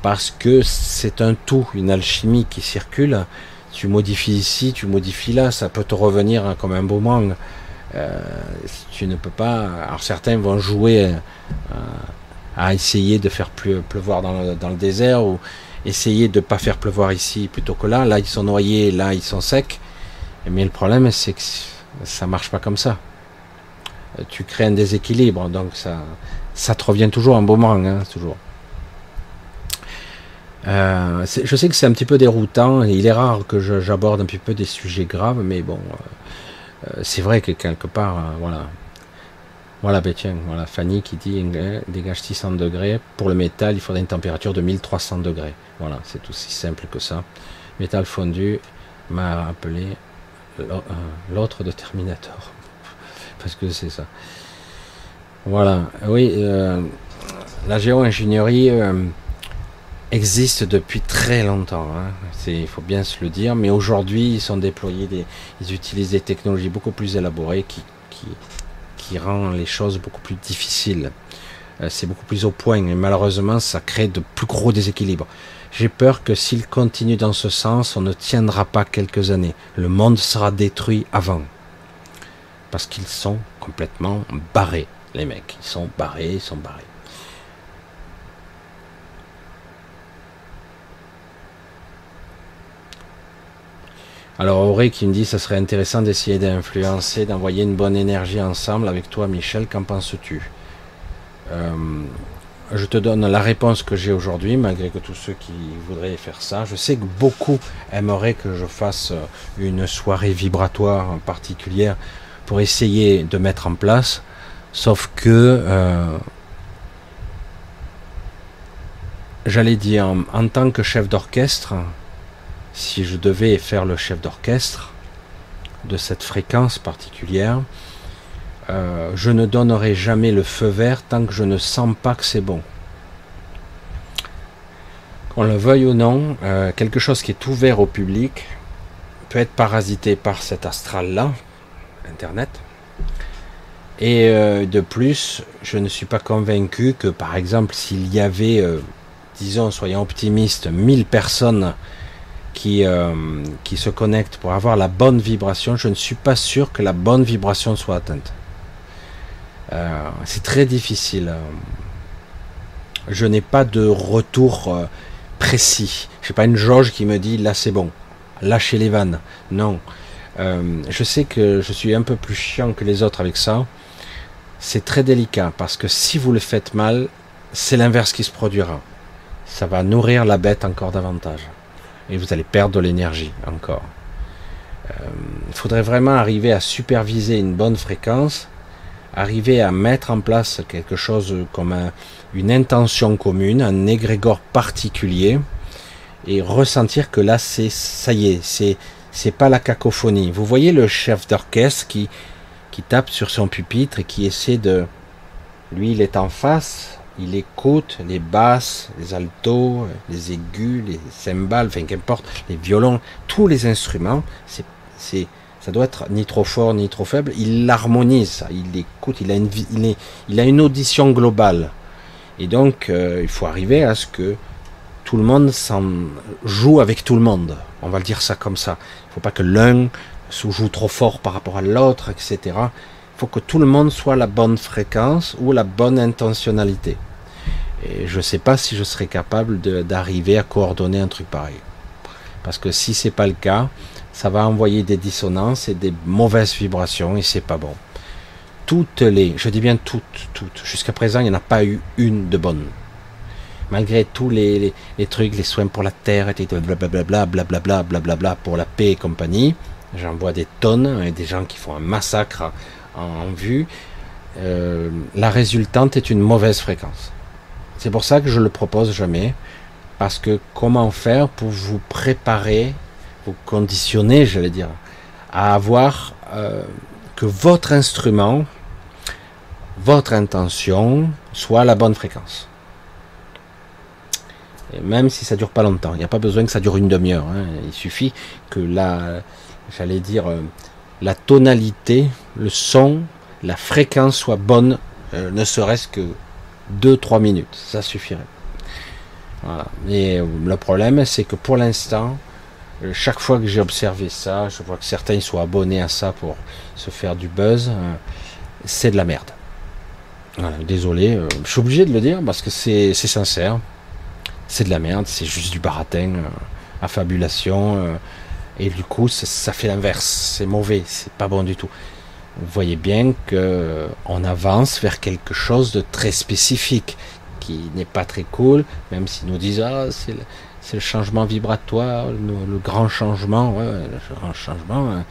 parce que c'est un tout, une alchimie qui circule tu modifies ici, tu modifies là, ça peut te revenir hein, comme un mangue. Euh, tu ne peux pas. Alors certains vont jouer euh, à essayer de faire pleuvoir dans le, désert ou essayer de ne pas faire pleuvoir ici plutôt que là. Là ils sont noyés, là ils sont secs. Mais le problème c'est que ça marche pas comme ça. Euh, tu crées un déséquilibre, donc ça, ça te revient toujours un mangue, hein, toujours. Euh, je sais que c'est un petit peu déroutant, il est rare que j'aborde un petit peu des sujets graves, mais bon, euh, euh, c'est vrai que quelque part, voilà. Voilà, ben tiens, voilà, Fanny qui dit dégage 600 degrés. Pour le métal, il faudrait une température de 1300 degrés. Voilà, c'est aussi simple que ça. Métal fondu m'a rappelé l'autre de Terminator. Parce que c'est ça. Voilà, oui, la géo-ingénierie existe depuis très longtemps. Hein. Il faut bien se le dire. Mais aujourd'hui, ils sont déployés, des, ils utilisent des technologies beaucoup plus élaborées qui, qui, qui rend les choses beaucoup plus difficiles. Euh, c'est beaucoup plus au point. Et malheureusement, ça crée de plus gros déséquilibres. J'ai peur que s'ils continuent dans ce sens, on ne tiendra pas quelques années. Le monde sera détruit avant. Parce qu'ils sont complètement barrés, les mecs. Ils sont barrés, ils sont barrés. Alors Auré qui me dit ça serait intéressant d'essayer d'influencer, d'envoyer une bonne énergie ensemble avec toi Michel, qu'en penses-tu? Euh, Je te donne la réponse que j'ai aujourd'hui, malgré que tous ceux qui voudraient faire ça. Je sais que beaucoup aimeraient que je fasse une soirée vibratoire particulière pour essayer de mettre en place, sauf que euh, j'allais dire en tant que chef d'orchestre, si je devais faire le chef d'orchestre de cette fréquence particulière, euh, je ne donnerai jamais le feu vert tant que je ne sens pas que c'est bon. Qu'on le veuille ou non, euh, quelque chose qui est ouvert au public peut être parasité par cet astral-là, Internet. Et euh, de plus, je ne suis pas convaincu que, par exemple, s'il y avait, disons, soyons optimistes, 1000 personnes qui, euh, qui se connectent pour avoir la bonne vibration, je ne suis pas sûr que la bonne vibration soit atteinte. Euh, c'est très difficile. Je n'ai pas de retour euh, précis. Je n'ai pas une jauge qui me dit là c'est bon, lâchez les vannes. Non. je sais que je suis un peu plus chiant que les autres avec ça. C'est très délicat parce que si vous le faites mal, c'est l'inverse qui se produira. Ça va nourrir la bête encore davantage et vous allez perdre de l'énergie encore. il faudrait vraiment arriver à superviser une bonne fréquence, arriver à mettre en place quelque chose comme une intention commune, un égrégore particulier, et ressentir que là, c'est ça y est, c'est c'est pas la cacophonie. Vous voyez le chef d'orchestre qui qui tape sur son pupitre et qui essaie de lui, il est en face, il écoute les basses, les altos, les aigus, les cymbales, enfin qu'importe, les violons, tous les instruments, c'est c'est ça doit être ni trop fort ni trop faible, il l'harmonise, il écoute, il a une il, a une audition globale. Et donc euh, il faut arriver à ce que tout le monde s'en joue avec tout le monde. On va le dire ça comme ça. Il ne faut pas que l'un se joue trop fort par rapport à l'autre, etc. Il faut que tout le monde soit la bonne fréquence ou la bonne intentionnalité. Et je ne sais pas si je serai capable d'arriver à coordonner un truc pareil. Parce que si c'est pas le cas, ça va envoyer des dissonances et des mauvaises vibrations et c'est pas bon. Toutes les, je dis bien toutes, toutes. Jusqu'à présent, il n'y en a pas eu une de bonne malgré tous les, trucs, les soins pour la terre, blablabla, blablabla, blablabla, pour la paix et compagnie. J'en vois des tonnes et des gens qui font un massacre en, vue. Euh, la résultante est une mauvaise fréquence. C'est pour ça que je le propose jamais, parce que comment faire pour vous préparer, vous conditionner, j'allais dire, à avoir euh, que votre instrument, votre intention soit la bonne fréquence même si ça dure pas longtemps. Il n'y a pas besoin que ça dure une demi-heure. Hein. Il suffit que la, j'allais dire, euh, la tonalité, le son, la fréquence soit bonne, euh, ne serait-ce que 2-3 minutes. Ça suffirait. Et euh, le problème, c'est que pour l'instant, chaque fois que j'ai observé ça, je vois que certains sont abonnés à ça pour se faire du buzz. c'est de la merde. désolé, je suis obligé de le dire parce que c'est sincère c'est de la merde, c'est juste du baratin, affabulation, et du coup ça, fait l'inverse, c'est mauvais, c'est pas bon du tout. Vous voyez bien que euh, on avance vers quelque chose de très spécifique, qui n'est pas très cool, même s'ils nous disent ah c'est le, changement vibratoire, le, grand changement, le grand changement,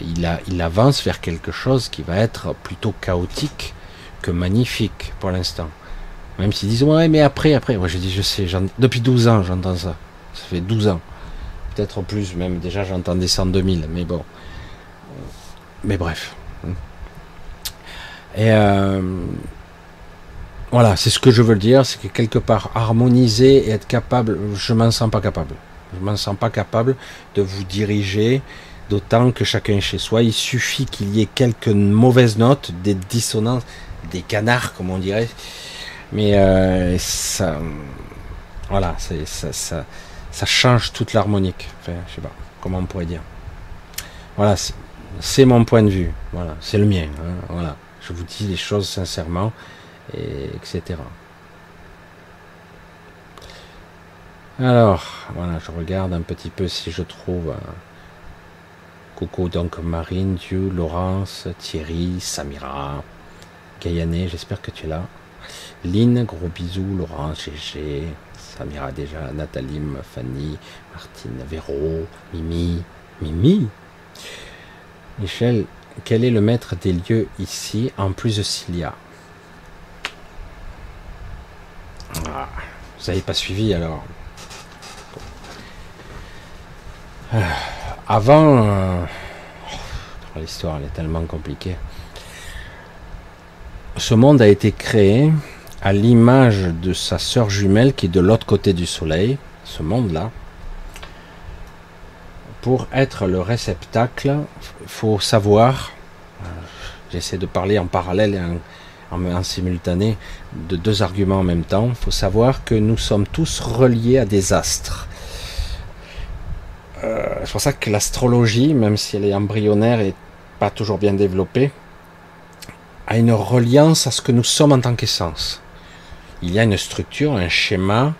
il, a, il avance vers quelque chose qui va être plutôt chaotique que magnifique pour l'instant. Même s'ils disent, ouais, mais après, après. Moi, je dis, je sais, depuis 12 ans, j'entends ça. Ça fait 12 ans. Peut-être plus, même. Déjà, j'entendais ça en 2000, mais bon. Mais bref. Et euh, voilà, c'est ce que je veux dire, c'est que quelque part, harmoniser et être capable, je m'en sens pas capable. Je m'en sens pas capable de vous diriger, d'autant que chacun chez soi, il suffit qu'il y ait quelques mauvaises notes, des dissonances, des canards, comme on dirait, mais euh, ça, voilà, ça, ça, ça, change toute l'harmonique. Enfin, je sais pas comment on pourrait dire. Voilà, c'est mon point de vue. Voilà, c'est le mien. Hein, voilà, je vous dis les choses sincèrement, et etc. Alors, voilà, je regarde un petit peu si je trouve. Euh, coucou donc Marine, Dieu, Laurence, Thierry, Samira, Gayané, j'espère que tu es là. Lynn, gros bisous, Laurent, GG, Samira déjà, Nathalie, Fanny, Martine, Véro, Mimi, Mimi. Michel, quel est le maître des lieux ici, en plus de Cilia? Ah, Vous n'avez pas suivi alors euh, Avant, euh, l'histoire elle est tellement compliquée. Ce monde a été créé à l'image de sa sœur jumelle qui est de l'autre côté du soleil, ce monde-là, pour être le réceptacle, il faut savoir, euh, j'essaie de parler en parallèle et en, simultané de deux arguments en même temps, il faut savoir que nous sommes tous reliés à des astres. Euh, c'est pour ça que l'astrologie, même si elle est embryonnaire et pas toujours bien développée, a une reliance à ce que nous sommes en tant qu'essence il y a une structure, un schéma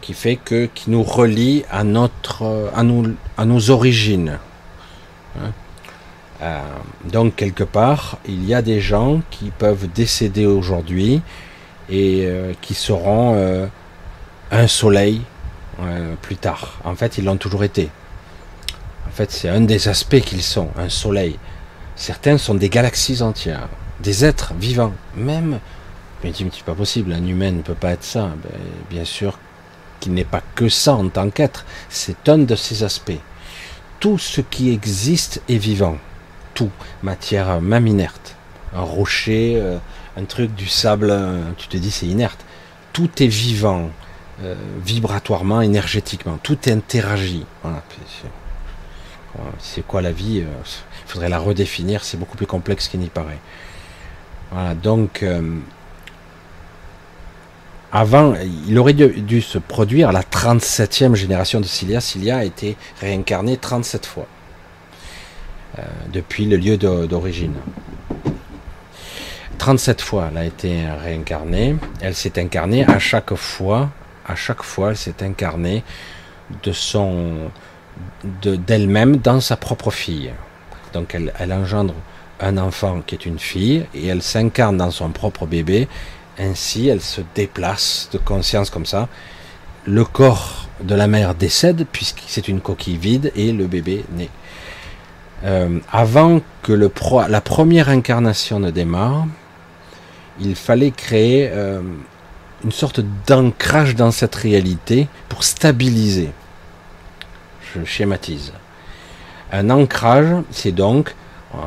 qui fait que qui nous relie à nos origines. Hein. Euh, donc quelque part, il y a des gens qui peuvent décéder aujourd'hui et euh, qui seront euh, un soleil plus tard. En fait, ils l'ont toujours été. En fait, c'est un des aspects qu'ils sont, un soleil. Certains sont des galaxies entières, des êtres vivants. Même, mais c'est pas possible, un humain ne peut pas être ça. Ben, bien sûr qu'il n'est pas que ça en tant qu'être, c'est un de ces aspects. Tout ce qui existe est vivant. Tout, matière même inerte. Un rocher, euh, un truc, du sable, tu te dis c'est inerte. Tout est vivant, euh, vibratoirement, énergétiquement. Tout interagit. Voilà. C'est quoi la vie euh, Il faudrait la redéfinir, c'est beaucoup plus complexe qu'il n'y paraît. Voilà, donc euh, avant, il aurait dû, se produire la 37e génération de Cilia. Cilia a été réincarnée 37 fois depuis le lieu d'origine. 37 fois, elle a été réincarnée. Elle s'est incarnée à chaque fois à chaque fois, elle s'est incarnée de son, d'elle-même dans sa propre fille. Donc elle, elle, engendre un enfant qui est une fille et elle s'incarne dans son propre bébé. Ainsi, elle se déplace de conscience comme ça. Le corps de la mère décède puisque c'est une coquille vide et le bébé naît. Euh, avant que la première incarnation ne démarre, il fallait créer euh, une sorte d'ancrage dans cette réalité pour stabiliser. Je schématise. Un ancrage, c'est donc euh,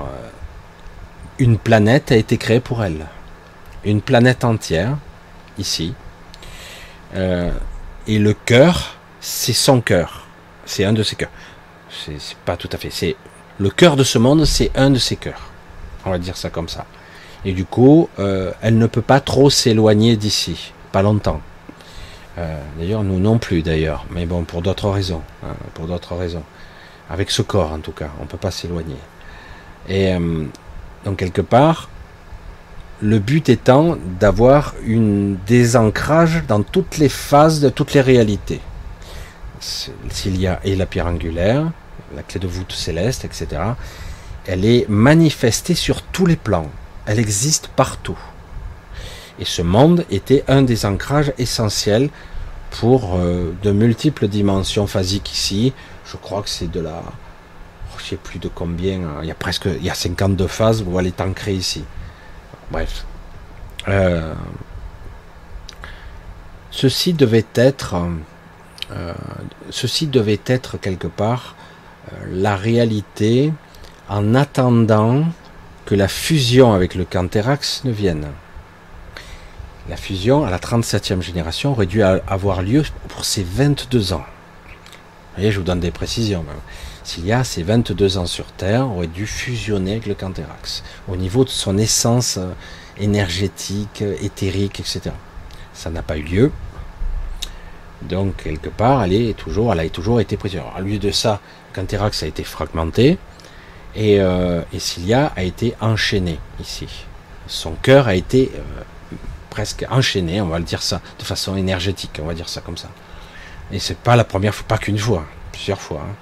une planète a été créée pour elle. Une planète entière, ici. Euh, et le cœur, c'est son cœur. C'est un de ses cœurs. C'est pas tout à fait. C'est le cœur de ce monde, c'est un de ses cœurs. On va dire ça comme ça. Et du coup, euh, elle ne peut pas trop s'éloigner d'ici pas longtemps. Euh, d'ailleurs, nous non plus, d'ailleurs. Mais bon, pour d'autres raisons. Hein, pour d'autres raisons. Avec ce corps, en tout cas. On ne peut pas s'éloigner. Et donc, quelque part, le but étant d'avoir une désancrage dans toutes les phases de toutes les réalités. S'il y a et la pierre angulaire, la clé de voûte céleste, etc., elle est manifestée sur tous les plans. Elle existe partout. Et ce monde était un des ancrages essentiels pour euh, de multiples dimensions phasiques ici. Je crois que c'est de la... Je sais plus de combien. Hein. Il y a presque... Il y a 52 phases où elle est ancrée ici. Bref. Euh, ceci devait être... Euh, ceci devait être quelque part la réalité en attendant que la fusion avec le Canterax ne vienne. La fusion à la 37e génération aurait dû avoir lieu pour ses 22 ans. Vous voyez, je vous donne des précisions. S'il y a ces 22 ans sur Terre, aurait dû fusionner avec le Canthérax au niveau de son essence euh, énergétique, euh, éthérique, etc. Ça n'a pas eu lieu. Donc, quelque part, elle, est toujours, elle a toujours été prise. À lieu de ça, Canthérax a été fragmenté et, euh, Cilia a été enchaîné ici. Son cœur a été euh, presque enchaîné, on va le dire ça, de façon énergétique, on va dire ça comme ça. Et c'est pas la première fois, pas qu'une fois, plusieurs fois. Hein.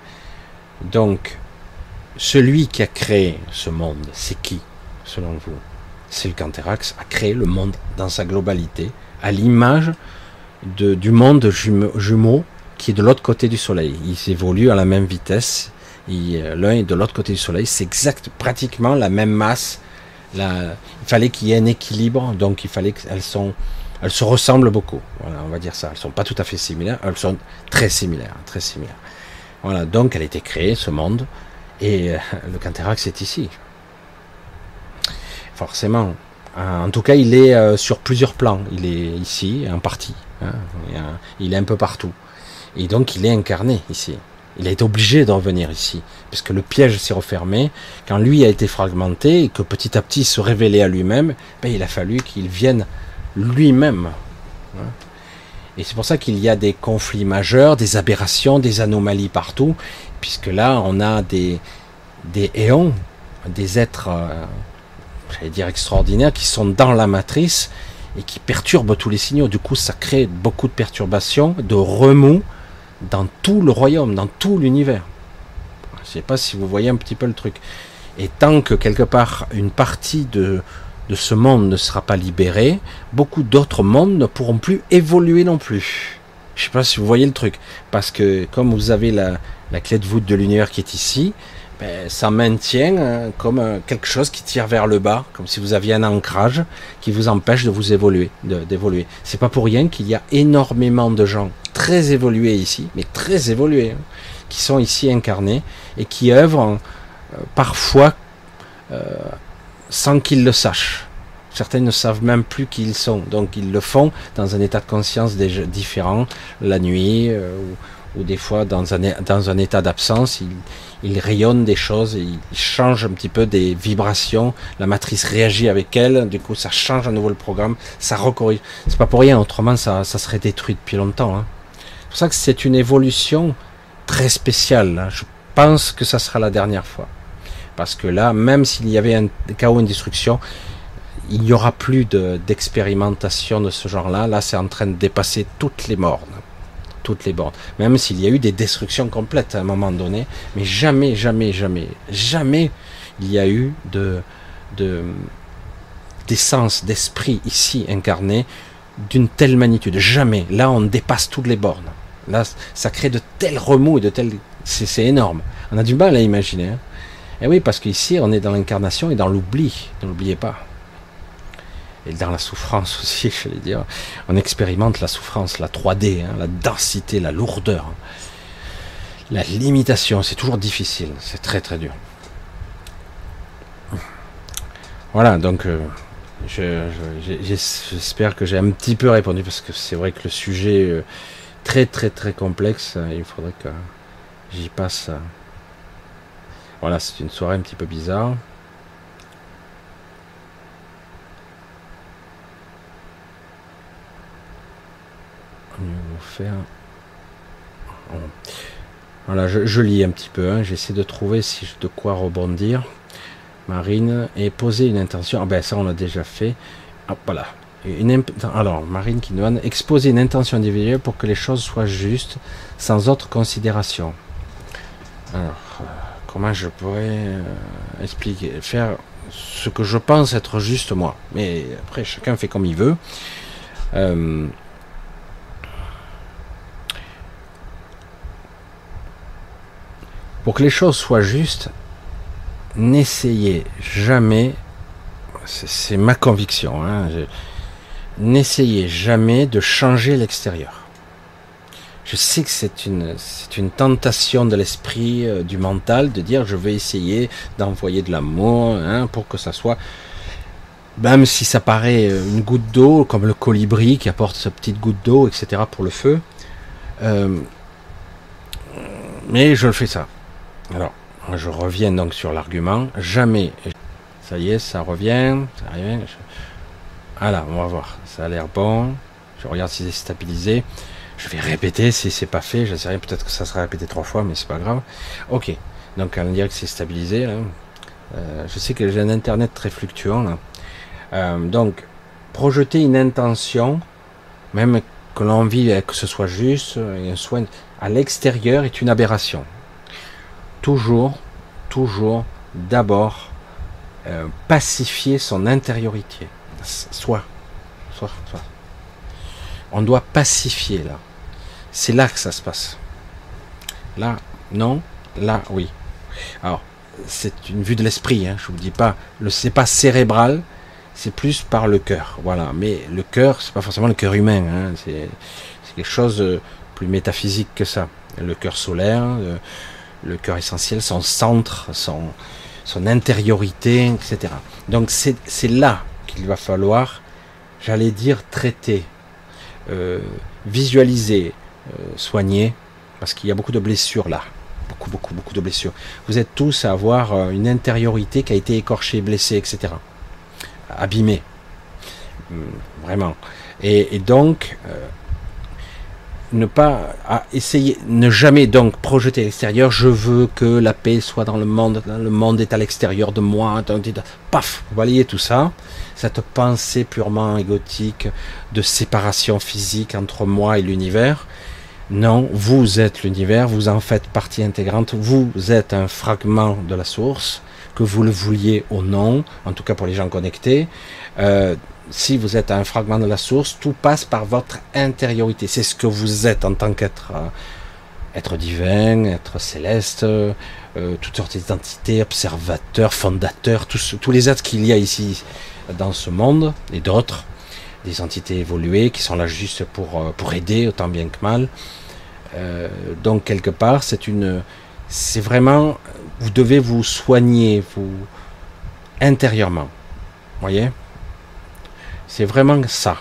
Donc, celui qui a créé ce monde, c'est qui, selon vous? C'est le Canterax, a créé le monde dans sa globalité, à l'image du monde jumeau qui est de l'autre côté du Soleil. Ils évoluent à la même vitesse. L'un est de l'autre côté du Soleil. C'est exact, pratiquement la même masse, il fallait qu'il y ait un équilibre, donc il fallait qu'elles sont, elles se ressemblent beaucoup. Voilà, on va dire ça. Elles sont pas tout à fait similaires, elles sont très similaires, très similaires. Voilà, donc elle a été créée, ce monde, et euh, le Canterax est ici. Forcément. En tout cas, il est euh, sur plusieurs plans. Il est ici, en partie. Hein, il est un peu partout. Et donc, il est incarné ici. Il a été obligé de revenir ici, parce que le piège s'est refermé. Quand lui a été fragmenté et que petit à petit se révélait à lui-même, ben, il a fallu qu'il vienne lui-même. Et c'est pour ça qu'il y a des conflits majeurs, des aberrations, des anomalies partout, puisque là, on a des, des éons, des êtres, euh, j'allais dire extraordinaires, qui sont dans la matrice et qui perturbent tous les signaux. Du coup, ça crée beaucoup de perturbations, de remous, dans tout le royaume, dans tout l'univers. Je ne sais pas si vous voyez un petit peu le truc. Et tant que quelque part une partie de, de ce monde ne sera pas libérée, beaucoup d'autres mondes ne pourront plus évoluer non plus. Je sais pas si vous voyez le truc. Parce que comme vous avez la, la clé de voûte de l'univers qui est ici, ben, ça maintient euh, comme euh, quelque chose qui tire vers le bas, comme si vous aviez un ancrage qui vous empêche de vous évoluer, d'évoluer. C'est pas pour rien qu'il y a énormément de gens très évolués ici, mais très évolués, hein, qui sont ici incarnés et qui œuvrent euh, parfois sans qu'ils le sachent. Certains ne savent même plus qui ils sont, donc ils le font dans un état de conscience différent, la nuit, ou, des fois dans un, état d'absence, il rayonne des choses, il change un petit peu des vibrations, la matrice réagit avec elle, du coup ça change à nouveau le programme, ça recorrige. C'est pas pour rien, autrement ça, ça serait détruit depuis longtemps. Hein. C'est pour ça que c'est une évolution très spéciale. Hein. Je pense que ça sera la dernière fois. Parce que là, même s'il y avait un chaos, une destruction, il n'y aura plus d'expérimentation de, ce genre-là. Là, c'est en train de dépasser toutes les mornes toutes les bornes. Même s'il y a eu des destructions complètes à un moment donné, mais jamais, jamais, jamais, jamais il y a eu de, de d'essence, d'esprit ici incarné d'une telle magnitude. Jamais. Là, on dépasse toutes les bornes. Là, ça crée de tels remous et de tels. C'est énorme. On a du mal à imaginer. Hein. Et oui, parce qu'ici, on est dans l'incarnation et dans l'oubli. Ne l'oubliez pas et dans la souffrance aussi, je vais dire. On expérimente la souffrance, la 3D, hein, la densité, la lourdeur, la limitation. C'est toujours difficile, c'est très très dur. Voilà, donc euh, j'espère que j'ai un petit peu répondu parce que c'est vrai que le sujet est très très très complexe. Il faudrait que j'y passe. Voilà, c'est une soirée un petit peu bizarre. faire. Voilà, je, lis un petit peu, hein. j'essaie de trouver si de quoi rebondir. Marine et poser une intention. Ah ben ça on l'a déjà fait. Ah, voilà. Une alors Marine qui demande exposer une intention individuelle pour que les choses soient justes, sans autre considération. Alors comment je pourrais euh, expliquer, faire ce que je pense être juste moi. Mais après chacun fait comme il veut. Euh, Pour que les choses soient justes, n'essayez jamais, c'est ma conviction, hein, n'essayez jamais de changer l'extérieur. Je sais que c'est une, c'est une tentation de l'esprit, euh, du mental, de dire je vais essayer d'envoyer de l'amour hein, pour que ça soit, même si ça paraît euh, une goutte d'eau, comme le colibri qui apporte sa petite goutte d'eau, etc. pour le feu. Euh, mais je le fais ça. Alors, je reviens donc sur l'argument. Jamais. Ça y est, ça revient. Ça revient. Voilà, on va voir. Ça a l'air bon. Je regarde si c'est stabilisé. Je vais répéter si c'est pas fait. Je sais rien. Peut-être que ça sera répété trois fois, mais c'est pas grave. Ok. Donc, on dirait que c'est stabilisé. Euh, je sais que j'ai un internet très fluctuant. Euh, donc, projeter une intention, même que l'envie que ce soit juste, à l'extérieur est une aberration toujours, toujours d'abord euh, pacifier son intériorité. Soit, soit, soit. On doit pacifier là. C'est là que ça se passe. Là, non. Là, oui. Alors, c'est une vue de l'esprit. Hein, je vous dis pas. Le c'est pas cérébral. C'est plus par le cœur. Voilà. Mais le cœur, c'est pas forcément le cœur humain. Hein, c'est quelque chose de plus métaphysique que ça. Le cœur solaire. Euh, le cœur essentiel, son centre, son, son intériorité, etc. Donc c'est là qu'il va falloir, j'allais dire, traiter, euh, visualiser, soigner, parce qu'il y a beaucoup de blessures là. Beaucoup, beaucoup, beaucoup de blessures. Vous êtes tous à avoir euh, une intériorité qui a été écorchée, blessée, etc. Abîmée. Hum, vraiment. Et, donc, ne pas essayer, ne jamais donc projeter à l'extérieur. Je veux que la paix soit dans le monde. Le monde est à l'extérieur de moi. Paf, vous voyez tout ça? Cette pensée purement égotique de séparation physique entre moi et l'univers. Non, vous êtes l'univers, vous en faites partie intégrante, vous êtes un fragment de la source, que vous le vouliez ou non, en tout cas pour les gens connectés. Euh, si vous êtes un fragment de la source, tout passe par votre intériorité. C'est ce que vous êtes en tant qu'être euh, être divin, être céleste, euh, toutes sortes d'identités, observateurs, fondateurs, tous, tous les êtres qu'il y a ici dans ce monde et d'autres, des entités évoluées qui sont là juste pour, pour aider autant bien que mal. Euh, donc quelque part, c'est une, c'est vraiment, vous devez vous soigner, vous intérieurement, voyez? C'est vraiment ça.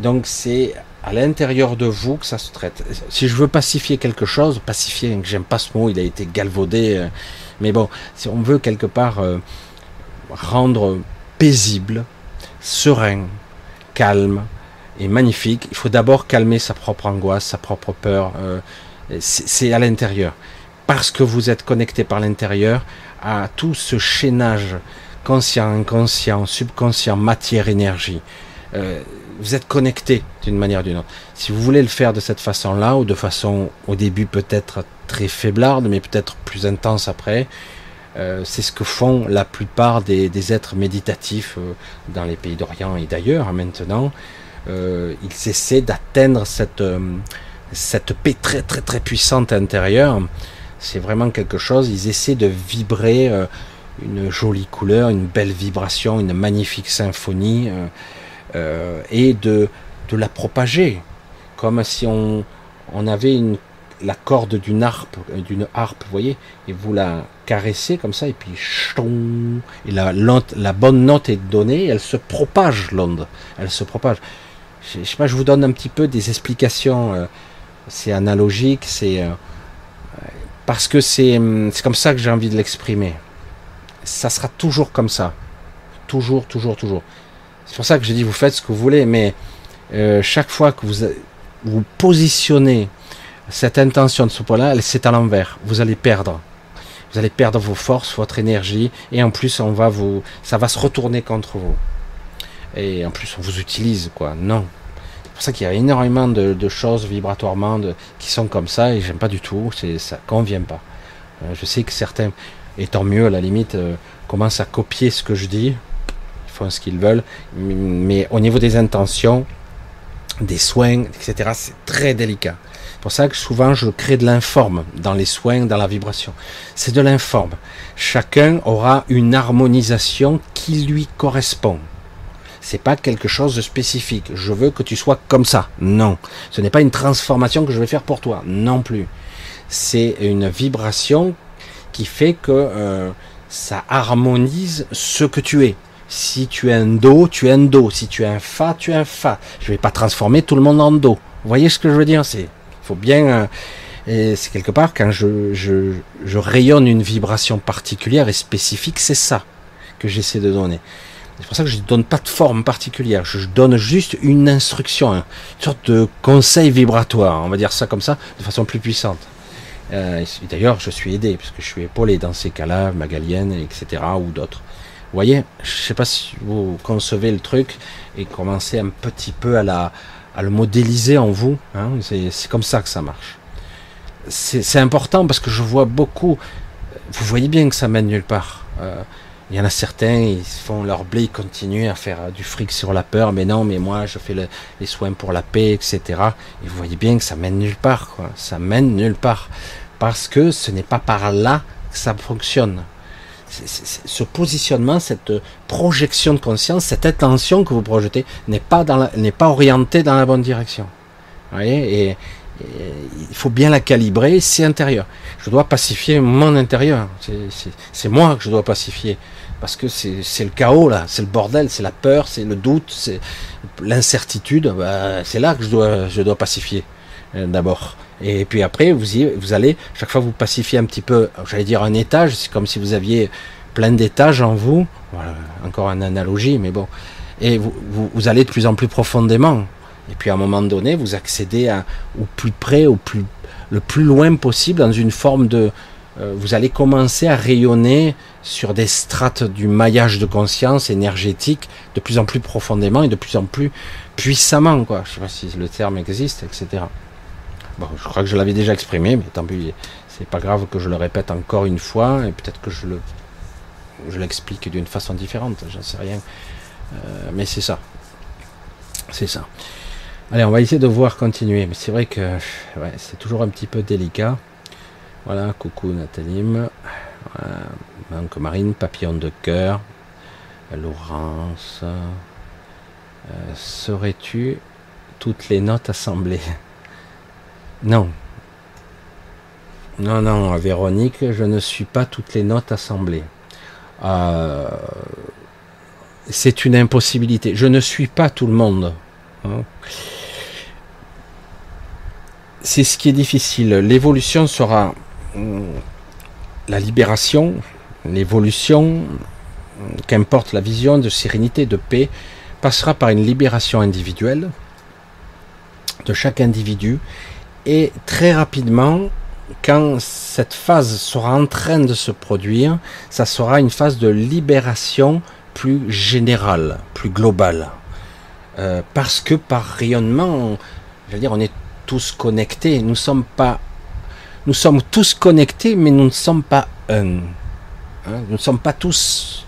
Donc c'est à l'intérieur de vous que ça se traite. Si je veux pacifier quelque chose, pacifier, j'aime pas ce mot, il a été galvaudé, euh, mais bon, si on veut quelque part rendre paisible, serein, calme et magnifique, il faut d'abord calmer sa propre angoisse, sa propre peur. Euh, c'est à l'intérieur. Parce que vous êtes connecté par l'intérieur à tout ce chaînage conscient, inconscient, subconscient, matière, énergie. Euh, vous êtes connecté d'une manière ou d'une autre. Si vous voulez le faire de cette façon-là, ou de façon au début peut-être très faiblarde, mais peut-être plus intense après, euh, c'est ce que font la plupart des, êtres méditatifs dans les pays d'Orient et d'ailleurs hein, maintenant. Euh, ils essaient d'atteindre cette, cette paix très très puissante intérieure. C'est vraiment quelque chose. Ils essaient de vibrer une jolie couleur, une belle vibration, une magnifique symphonie et de, de la propager. Comme si on, on avait une la corde d'une harpe, euh, d'une harpe, vous voyez, et vous la caressez comme ça, et puis et la, la bonne note est donnée, elle se propage l'onde, elle se propage. Je, sais pas, je vous donne un petit peu des explications. Euh, c'est analogique, c'est euh, parce que c'est c'est comme ça que j'ai envie de l'exprimer. Ça sera toujours comme ça, toujours, toujours, toujours. C'est pour ça que je dis vous faites ce que vous voulez, mais chaque fois que vous vous positionnez cette intention de ce point-là, c'est à l'envers. Vous allez perdre. Vous allez perdre vos forces, votre énergie, et en plus, on va vous, ça va se retourner contre vous. Et en plus, on vous utilise, quoi. Non. C'est pour ça qu'il y a énormément de, choses vibratoirement qui sont comme ça, et j'aime pas du tout. C'est, ça convient pas. Euh, je sais que certains, et tant mieux, à la limite, euh, commencent à copier ce que je dis. Ils font ce qu'ils veulent. Mais au niveau des intentions, des soins, etc., c'est très délicat. C'est pour ça que souvent je crée de l'informe dans les soins, dans la vibration. C'est de l'informe. Chacun aura une harmonisation qui lui correspond. C'est pas quelque chose de spécifique. Je veux que tu sois comme ça. Non. Ce n'est pas une transformation que je vais faire pour toi. Non plus. C'est une vibration qui fait que euh, ça harmonise ce que tu es. Si tu es un do, tu es un do. Si tu es un fa, tu es un fa. Je vais pas transformer tout le monde en do. Vous voyez ce que je veux dire? C'est faut bien. Euh, et c'est quelque part quand je, je, rayonne une vibration particulière et spécifique, c'est ça que j'essaie de donner. C'est pour ça que je ne donne pas de forme particulière. Je donne juste une instruction, une sorte de conseil vibratoire, on va dire ça comme ça, de façon plus puissante. Euh, D'ailleurs, je suis aidé, puisque je suis épaulé dans ces cas-là, Magalienne, etc., ou d'autres. Vous voyez, je ne sais pas si vous concevez le truc et commencez un petit peu à le modéliser en vous. Hein, c'est comme ça que ça marche. C'est important parce que je vois beaucoup. Vous voyez bien que ça mène nulle part. Euh, il y en a certains, ils font leur blé, ils continuent à faire du fric sur la peur, mais non, mais moi je fais les soins pour la paix, etc. Et vous voyez bien que ça mène nulle part, quoi. Ça mène nulle part. Parce que ce n'est pas par là que ça fonctionne ce positionnement, cette projection de conscience, cette intention que vous projetez n'est pas n'est pas orientée dans la bonne direction. Vous voyez et, il faut bien la calibrer, c'est intérieur. Je dois pacifier mon intérieur. C'est moi que je dois pacifier. Parce que c'est le chaos là, c'est le bordel, c'est la peur, c'est le doute, c'est l'incertitude. Bah, c'est là que je dois, je dois pacifier euh, d'abord. Et puis après, vous, y, allez, chaque fois vous pacifiez un petit peu, j'allais dire un étage, c'est comme si vous aviez plein d'étages en vous, voilà, encore une analogie, mais bon, et vous, allez de plus en plus profondément. Et puis à un moment donné, vous accédez à, au plus près, au plus, le plus loin possible, dans une forme de... Euh, vous allez commencer à rayonner sur des strates du maillage de conscience énergétique de plus en plus profondément et de plus en plus puissamment, quoi. Je sais pas si le terme existe, etc. Bon, je crois que je l'avais déjà exprimé, mais tant pis, c'est pas grave que je le répète encore une fois, et peut-être que je le je l'explique d'une façon différente, j'en sais rien. Euh, mais c'est ça. C'est ça. Allez, on va essayer de voir continuer. Mais c'est vrai que c'est toujours un petit peu délicat. Voilà, coucou Nathalie. Donc Marine, papillon de cœur. Laurence. Euh, serais-tu toutes les notes assemblées? Non. Non, non, Véronique, je ne suis pas toutes les notes assemblées. Euh, c'est une impossibilité. Je ne suis pas tout le monde. Hein. C'est ce qui est difficile. L'évolution sera hum, la libération, l'évolution, qu'importe la vision de sérénité, de paix, passera par une libération individuelle de chaque individu et très rapidement, quand cette phase sera en train de se produire, ça sera une phase de libération plus générale, plus globale. Euh, parce que par rayonnement, je veux dire, on est tous connectés. Nous sommes pas, nous sommes tous connectés, mais nous ne sommes pas un. Hein, nous ne sommes pas tous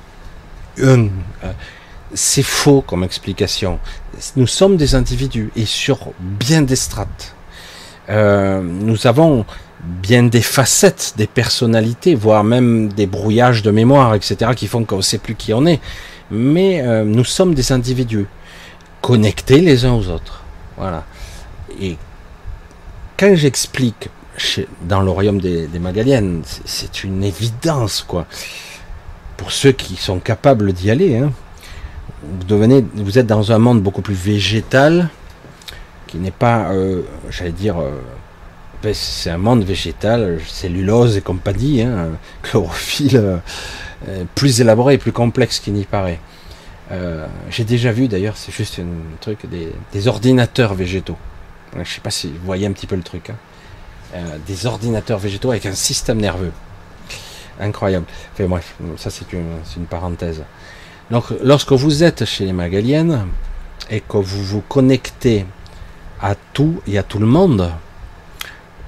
un. Euh, c'est faux comme explication. Nous sommes des individus et sur bien des strates. Euh, nous avons bien des facettes, des personnalités, voire même des brouillages de mémoire, etc., qui font qu'on ne sait plus qui on est. Mais euh, nous sommes des individus connectés les uns aux autres. Voilà. Et quand j'explique dans royaume des, des Magaliennes, c'est une évidence, quoi. Pour ceux qui sont capables d'y aller, hein vous devenez, vous êtes dans un monde beaucoup plus végétal, qui n'est pas, euh, j'allais dire, euh, ben, c'est un monde végétal, cellulose et compagnie, hein, chlorophylle, euh, plus élaboré et plus complexe qu'il n'y paraît. J'ai déjà vu d'ailleurs, c'est juste un truc, des, ordinateurs végétaux. Je ne sais pas si vous voyez un petit peu le truc. Hein. des ordinateurs végétaux avec un système nerveux. Incroyable. Enfin bref, ça c'est une, une parenthèse. Donc, lorsque vous êtes chez les Magaliennes et que vous vous connectez à tout et à tout le monde,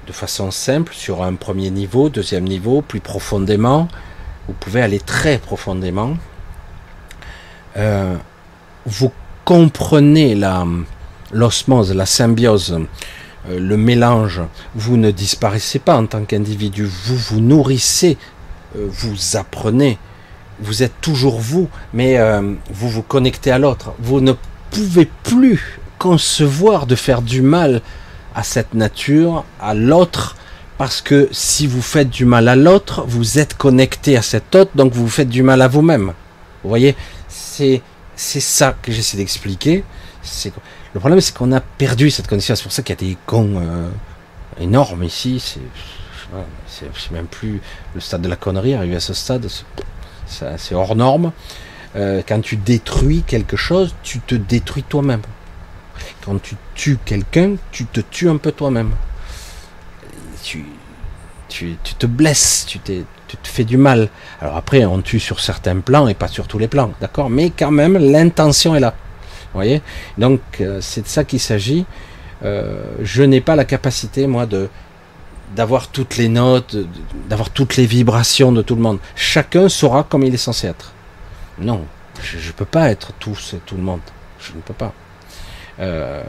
de façon simple, sur un premier niveau, deuxième niveau, plus profondément, vous pouvez aller très profondément, euh, vous comprenez la, l'osmose, la symbiose, euh, le mélange, vous ne disparaissez pas en tant qu'individu, vous vous nourrissez, euh, vous apprenez, vous êtes toujours vous, mais euh, vous vous connectez à l'autre. Vous ne pouvez plus concevoir de faire du mal à cette nature, à l'autre, parce que si vous faites du mal à l'autre, vous êtes connecté à cet autre, donc vous faites du mal à vous-même. Vous voyez, c'est ça que j'essaie d'expliquer. C'est le problème, c'est qu'on a perdu cette connaissance. C'est pour ça qu'il y a des cons euh, énormes ici. C'est même plus le stade de la connerie. Arrivé à ce stade, c'est hors norme. Euh, quand tu détruis quelque chose, tu te détruis toi-même. Quand tu tues quelqu'un, tu te tues un peu toi-même. Tu, tu, te blesses, tu, tu, te fais du mal. Alors après, on tue sur certains plans et pas sur tous les plans, d'accord? Mais quand même, l'intention est là. Voyez Donc, euh, c'est de ça qu'il s'agit. Euh, je n'ai pas la capacité, moi, de, d'avoir toutes les notes, d'avoir toutes les vibrations de tout le monde. Chacun saura comme il est censé être. Non, je ne peux pas être tous et tout le monde. Je ne peux pas. Euh,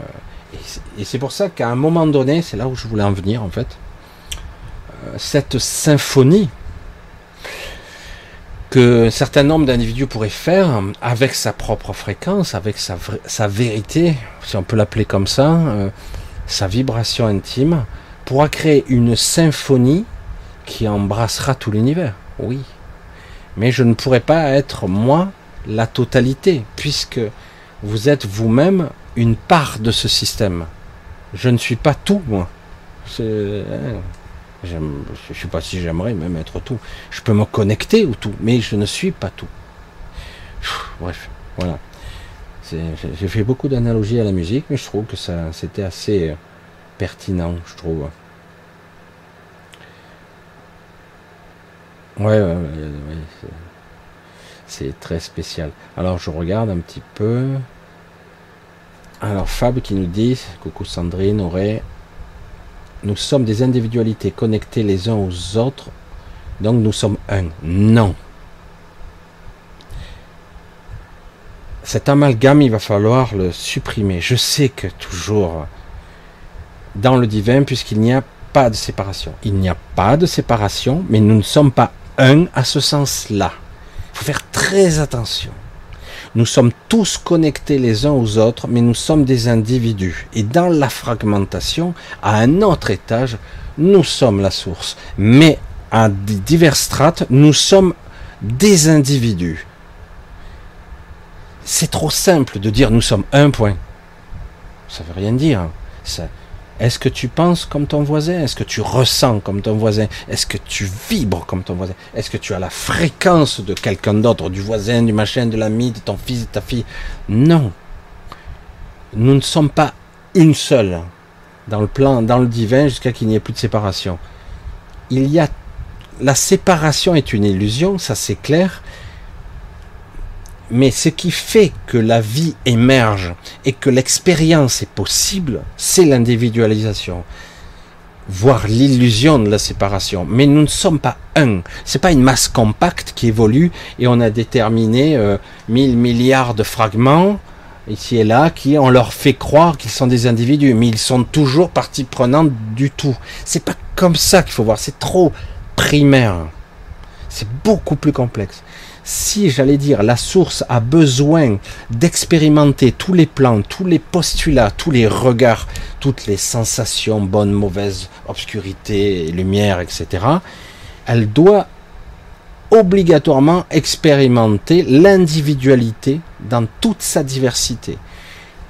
et c'est pour ça qu'à un moment donné, c'est là où je voulais en venir en fait, cette symphonie que un certain nombre d'individus pourraient faire avec sa propre fréquence, avec sa, sa vérité, si on peut l'appeler comme ça, euh, sa vibration intime, pourra créer une symphonie qui embrassera tout l'univers. Oui. Mais je ne pourrai pas être moi la totalité, puisque vous êtes vous-même une part de ce système. Je ne suis pas tout, moi. Hein, je ne sais pas si j'aimerais même être tout. Je peux me connecter au tout, mais je ne suis pas tout. Bref, voilà. J'ai fait beaucoup d'analogies à la musique, mais je trouve que c'était assez pertinent, je trouve. Ouais, ouais, ouais, c'est très spécial. Alors je regarde un petit peu. Alors Fab qui nous dit, coucou Sandrine, aurait, nous sommes des individualités connectées les uns aux autres, donc nous sommes un. Non. Cet amalgame, il va falloir le supprimer. Je sais que toujours dans le divin, puisqu'il n'y a pas de séparation. Il n'y a pas de séparation, mais nous ne sommes pas un à ce sens-là. Il faut faire très attention. Nous sommes tous connectés les uns aux autres, mais nous sommes des individus. Et dans la fragmentation, à un autre étage, nous sommes la source. Mais à divers strates, nous sommes des individus. C'est trop simple de dire nous sommes un point. Ça veut rien dire. Ça, est-ce que tu penses comme ton voisin? Est-ce que tu ressens comme ton voisin? Est-ce que tu vibres comme ton voisin? Est-ce que tu as la fréquence de quelqu'un d'autre, du voisin, du machin, de l'ami, de ton fils, de ta fille? Non. Nous ne sommes pas une seule dans le plan, dans le divin, jusqu'à qu'il n'y ait plus de séparation. Il y a la séparation est une illusion, ça c'est clair, mais ce qui fait que la vie émerge et que l'expérience est possible, c'est l'individualisation, voire l'illusion de la séparation. Mais nous ne sommes pas un. C'est pas une masse compacte qui évolue et on a déterminé euh, mille milliards de fragments ici et là qui on leur fait croire qu'ils sont des individus, mais ils sont toujours partie prenante du tout. C'est pas comme ça qu'il faut voir. C'est trop primaire. C'est beaucoup plus complexe si j'allais dire la source a besoin d'expérimenter tous les plans, tous les postulats, tous les regards, toutes les sensations, bonnes, mauvaises, obscurité, lumière, etc., elle doit obligatoirement expérimenter l'individualité dans toute sa diversité.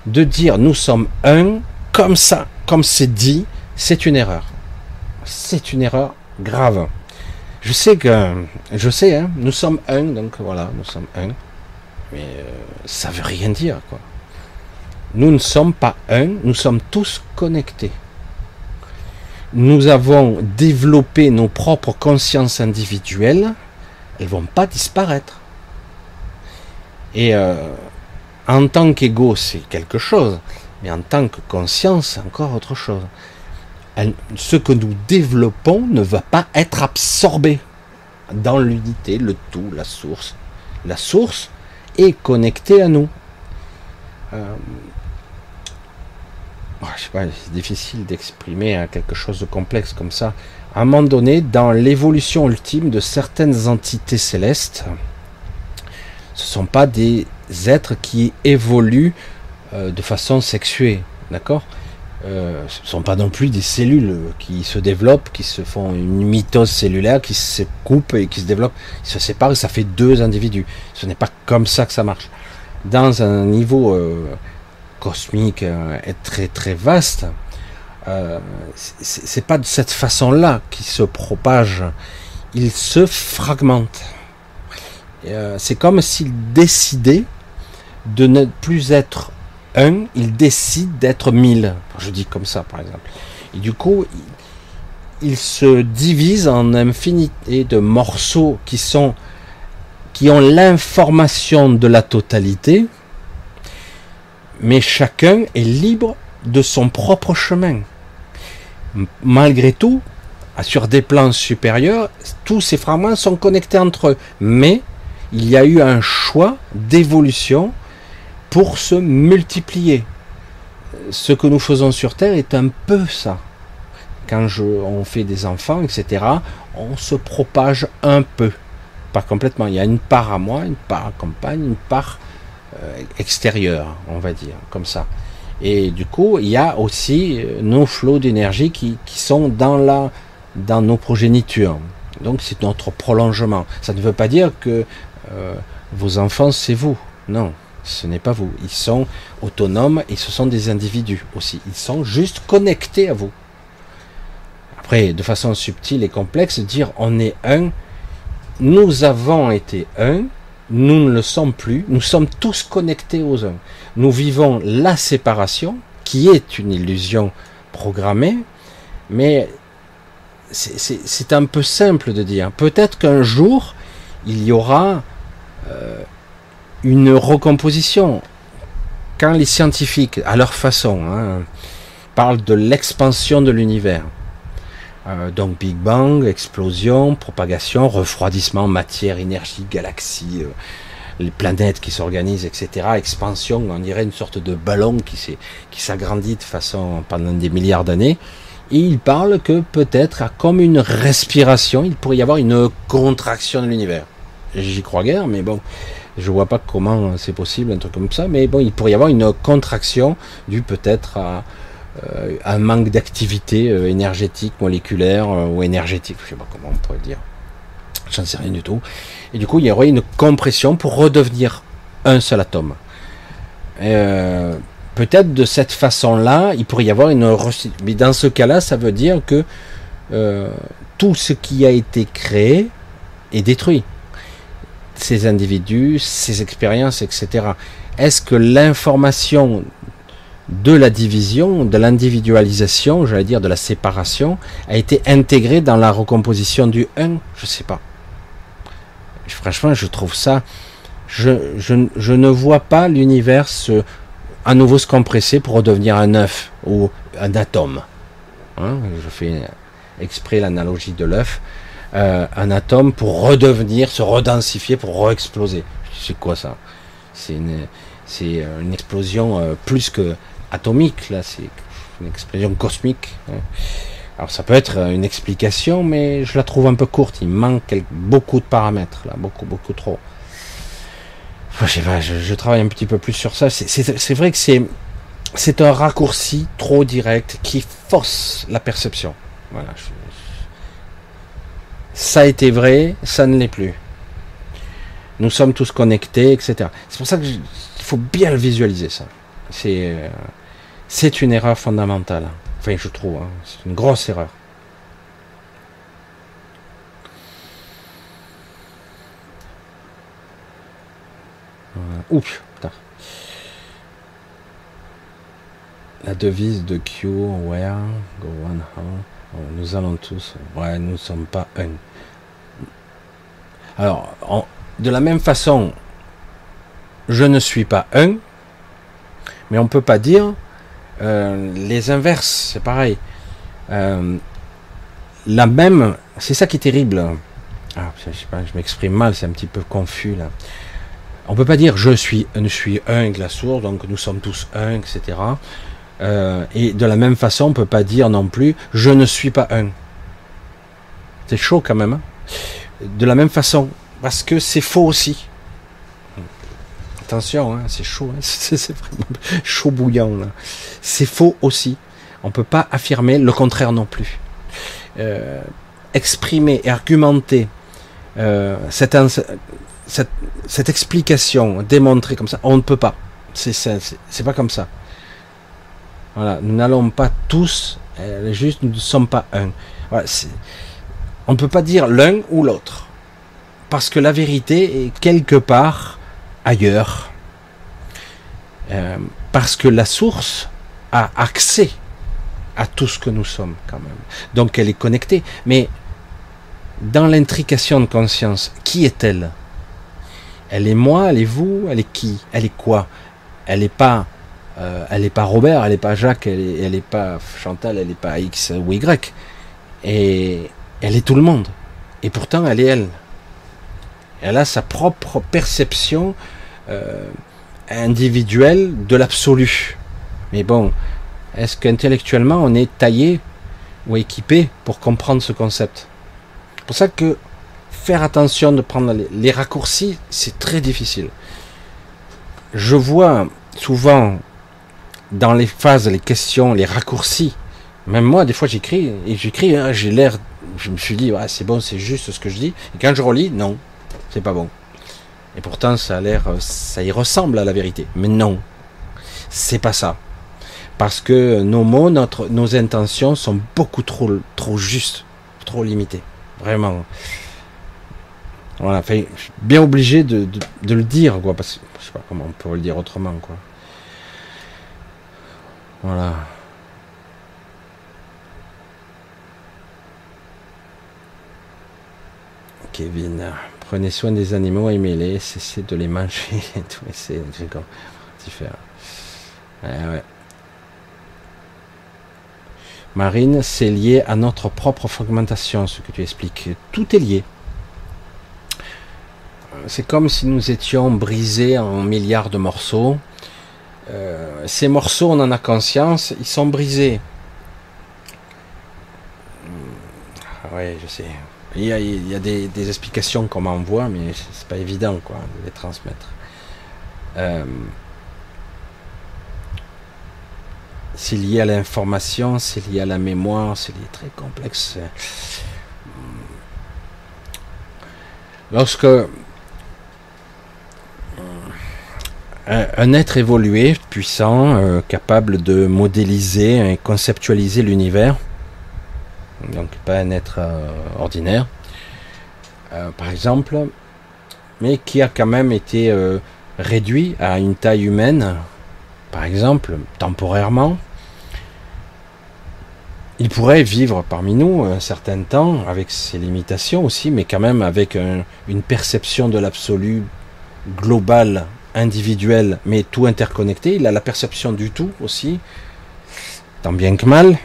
De dire nous sommes un, comme ça, comme c'est dit, c'est une erreur. C'est une erreur grave. Je sais que, je sais, hein, nous sommes un, donc voilà, nous sommes un. Mais euh, ça veut rien dire, quoi. Nous ne sommes pas un, nous sommes tous connectés. Nous avons développé nos propres consciences individuelles, elles vont pas disparaître. Et euh, en tant qu'ego, c'est quelque chose, mais en tant que conscience, c'est encore autre chose ce que nous développons ne va pas être absorbé dans l'unité, le tout, la source. La source est connectée à nous. Euh, sais pas, c'est difficile d'exprimer hein, quelque chose de complexe comme ça. À un moment donné, dans l'évolution ultime de certaines entités célestes, ce ne sont pas des êtres qui évoluent euh, de façon sexuée, d'accord? Euh, ce ne sont pas non plus des cellules qui se développent, qui se font une mitose cellulaire, qui se coupent et qui se développent, ils se séparent et ça fait deux individus. Ce n'est pas comme ça que ça marche. Dans un niveau euh, cosmique euh, très très vaste, euh, c'est pas de cette façon-là qu'il se propage. Il se fragmente. c'est comme s'il décidait de ne plus être un, il décide d'être mille. Je dis comme ça, par exemple. Et du coup, il, se divise en infinité de morceaux qui qui ont l'information de la totalité, mais chacun est libre de son propre chemin. Malgré tout, sur des plans supérieurs, tous ces fragments sont connectés entre eux, mais il y a eu un choix d'évolution pour se multiplier. Ce que nous faisons sur Terre est un peu ça. Quand je, on fait des enfants, etc., on se propage un peu. Pas complètement. Il y a une part à moi, une part à campagne, une part euh, extérieure, on va dire, comme ça. Et du coup, il y a aussi euh, nos flots d'énergie qui, sont dans, la, dans nos progénitures. Donc c'est notre prolongement. Ça ne veut pas dire que euh, vos enfants, c'est vous. Non, ce n'est pas vous. Ils sont autonomes et ce sont des individus aussi. Ils sont juste connectés à vous. Après, de façon subtile et complexe, dire on est un, nous avons été un, nous ne le sommes plus, nous sommes tous connectés aux uns. Nous vivons la séparation, qui est une illusion programmée, mais c'est un peu simple de dire. Peut-être qu'un jour, il y aura euh, une recomposition. Quand les scientifiques, à leur façon, hein, parlent de l'expansion de l'univers, euh, donc Big Bang, explosion, propagation, refroidissement, matière, énergie, galaxie, euh, les planètes qui s'organisent, etc. Expansion, on dirait une sorte de ballon qui s'agrandit de façon pendant des milliards d'années. Et il parle que peut-être, comme une respiration, il pourrait y avoir une contraction de l'univers. J'y crois guère, mais bon, je vois pas comment c'est possible, un truc comme ça. Mais bon, il pourrait y avoir une contraction due peut-être à euh, un manque d'activité euh, énergétique, moléculaire euh, ou énergétique, je sais pas comment on pourrait dire. J'en sais rien du tout. Et du coup, il y aurait une compression pour redevenir un seul atome. Peut-être de cette façon-là, il pourrait y avoir une mais dans ce cas-là, ça veut dire que tout ce qui a été créé est détruit. Ces individus, ces expériences, etc. Est-ce que l'information de la division, de l'individualisation, j'allais dire de la séparation, a été intégrée dans la recomposition du 1 Je sais pas. Franchement, je trouve ça. Je, je, ne vois pas l'univers à nouveau se compresser pour redevenir un œuf ou un atome. Hein, je fais exprès l'analogie de l'œuf. Euh, un atome pour redevenir, se redensifier, pour re-exploser. C'est quoi ça? C'est une, une, explosion euh, plus que atomique, là, c'est une explosion cosmique. Hein. Alors ça peut être une explication, mais je la trouve un peu courte. Il manque beaucoup de paramètres, là, beaucoup, beaucoup trop. je, je, travaille un petit peu plus sur ça. C'est vrai que c'est un raccourci trop direct qui force la perception. Voilà. Ça a été vrai, ça ne l'est plus. Nous sommes tous connectés, etc. C'est pour ça qu'il faut bien le visualiser, ça. C'est euh, c'est une erreur fondamentale. Enfin, je trouve, hein. c'est une grosse erreur. Oups, putain. La devise de Q, where, go one, how. Oh, nous allons tous. Ouais, nous ne sommes pas un. Alors, de la même façon, je ne suis pas un, mais on ne peut pas dire euh, les inverses, c'est pareil. Euh, la même, c'est ça qui est terrible. Ah, je sais pas, je m'exprime mal, c'est un petit peu confus là. On peut pas dire je suis, je suis un avec la source, donc nous sommes tous un, etc. Euh, et de la même façon, on peut pas dire non plus je ne suis pas un. C'est chaud quand même. Hein. de la même façon, parce que c'est faux aussi. Attention, hein, c'est chaud, hein, c'est vraiment chaud bouillant. C'est faux aussi. On ne peut pas affirmer le contraire non plus. Euh, exprimer et argumenter euh, cette, cette, explication, démontrer comme ça, on ne peut pas. C'est pas comme ça. Voilà, nous n'allons pas tous, euh, juste nous ne sommes pas un. on ne peut pas dire l'un ou l'autre. Parce que la vérité est quelque part ailleurs. Euh, parce que la source a accès à tout ce que nous sommes quand même. Donc elle est connectée. Mais dans l'intrication de conscience, qui est-elle? Elle est moi, elle est vous, elle est qui? Elle est quoi? Elle n'est pas, euh, elle est pas Robert, elle n'est pas Jacques, elle n'est pas Chantal, elle n'est pas X ou Y. Et elle est tout le monde. Et pourtant, elle est elle. Elle a sa propre perception euh, individuelle de l'absolu. Mais bon, est-ce qu'intellectuellement on est taillé ou équipé pour comprendre ce concept? C'est pour ça que faire attention de prendre les, raccourcis, c'est très difficile. Je vois souvent dans les phases, les questions, les raccourcis. Même moi, des fois, j'écris et j'écris, hein, j'ai l'air, je me suis dit, c'est bon, c'est juste ce que je dis. Et quand je relis, non, c'est pas bon. Et pourtant, ça a l'air, ça y ressemble à la vérité. Mais non, c'est pas ça. Parce que nos mots, notre, nos intentions sont beaucoup trop, trop justes, trop limitées. Vraiment. Voilà, fait, bien obligé de, de, le dire, quoi, parce que je sais pas comment on peut le dire autrement, quoi. Voilà. Kevin. Prenez soin des animaux, aimez-les, cessez de les manger et tout. C'est différent. Ouais, Marine, c'est lié à notre propre fragmentation, ce que tu expliques. Tout est lié. C'est comme si nous étions brisés en milliards de morceaux. Euh, ces morceaux, on en a conscience, ils sont brisés. Ah oui, je sais. Il y a, il des, des, explications qu'on m'envoie, mais c'est pas évident quoi, de les transmettre. C'est lié à l'information, c'est lié à la mémoire, c'est lié très complexe. Lorsque un être évolué, puissant, euh, capable de modéliser et conceptualiser l'univers, donc pas un être euh, ordinaire, euh, par exemple, mais qui a quand même été réduit à une taille humaine, par exemple, temporairement, il pourrait vivre parmi nous un certain temps avec ses limitations aussi, mais quand même avec une perception de l'absolu global, individuel, mais tout interconnecté. Il a la perception du tout aussi, tant bien que mal.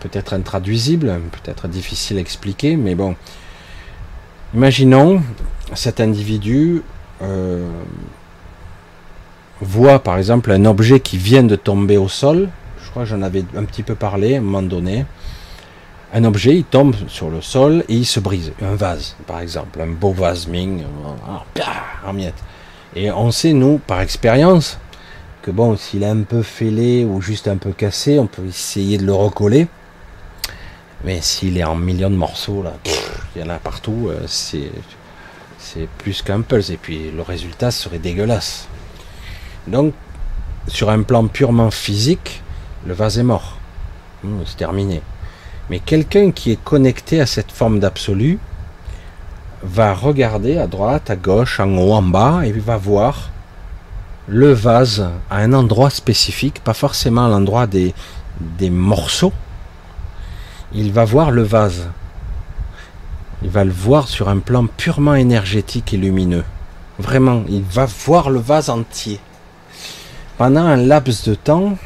Peut-être intraduisible, peut-être difficile à expliquer, mais bon. Imaginons cet individu euh, voit par exemple un objet qui vient de tomber au sol, je crois que j'en avais un petit peu parlé à un moment donné. Un objet, il tombe sur le sol et il se brise. Un vase, par exemple, un beau vase Ming, en miettes. Et on sait, nous, par expérience, que bon, s'il est un peu fêlé ou juste un peu cassé, on peut essayer de le recoller. Mais s'il est en millions de morceaux, là, il y en a partout, euh, c'est, c'est plus qu'un puzzle. Et puis le résultat serait dégueulasse. Donc, sur un plan purement physique, le vase est mort. Hmm, c'est terminé. Mais quelqu'un qui est connecté à cette forme d'absolu va regarder à droite, à gauche, en haut, en bas, et va voir le vase à un endroit spécifique, pas forcément à l'endroit des, des morceaux. Il va voir le vase. Il va le voir sur un plan purement énergétique et lumineux. Vraiment, il va voir le vase entier. Pendant un laps de temps,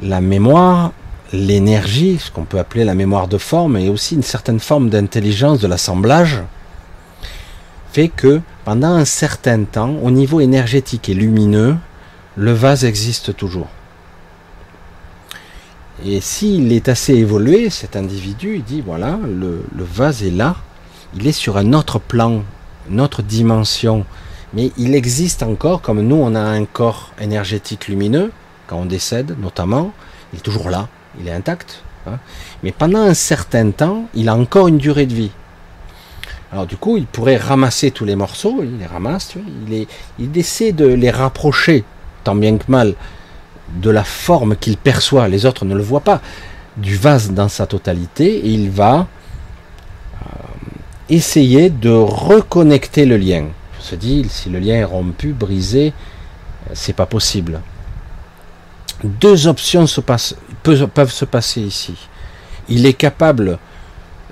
la mémoire, l'énergie, ce qu'on peut appeler la mémoire de forme, et aussi une certaine forme d'intelligence de l'assemblage, fait que pendant un certain temps, au niveau énergétique et lumineux, le vase existe toujours. Et s'il est assez évolué, cet individu, dit voilà, le, le, vase est là, il est sur un autre plan, une autre dimension, mais il existe encore, comme nous on a un corps énergétique lumineux, quand on décède notamment, il est toujours là, il est intact. Hein. Mais pendant un certain temps, il a encore une durée de vie. Alors du coup, il pourrait ramasser tous les morceaux, il les ramasse, il, essaie de les rapprocher, tant bien que mal, de la forme qu'il perçoit, les autres ne le voient pas, du vase dans sa totalité, et il va euh, essayer de reconnecter le lien. On se dit, si le lien est rompu, brisé, euh, c'est pas possible deux options peuvent, se passer ici. Il est capable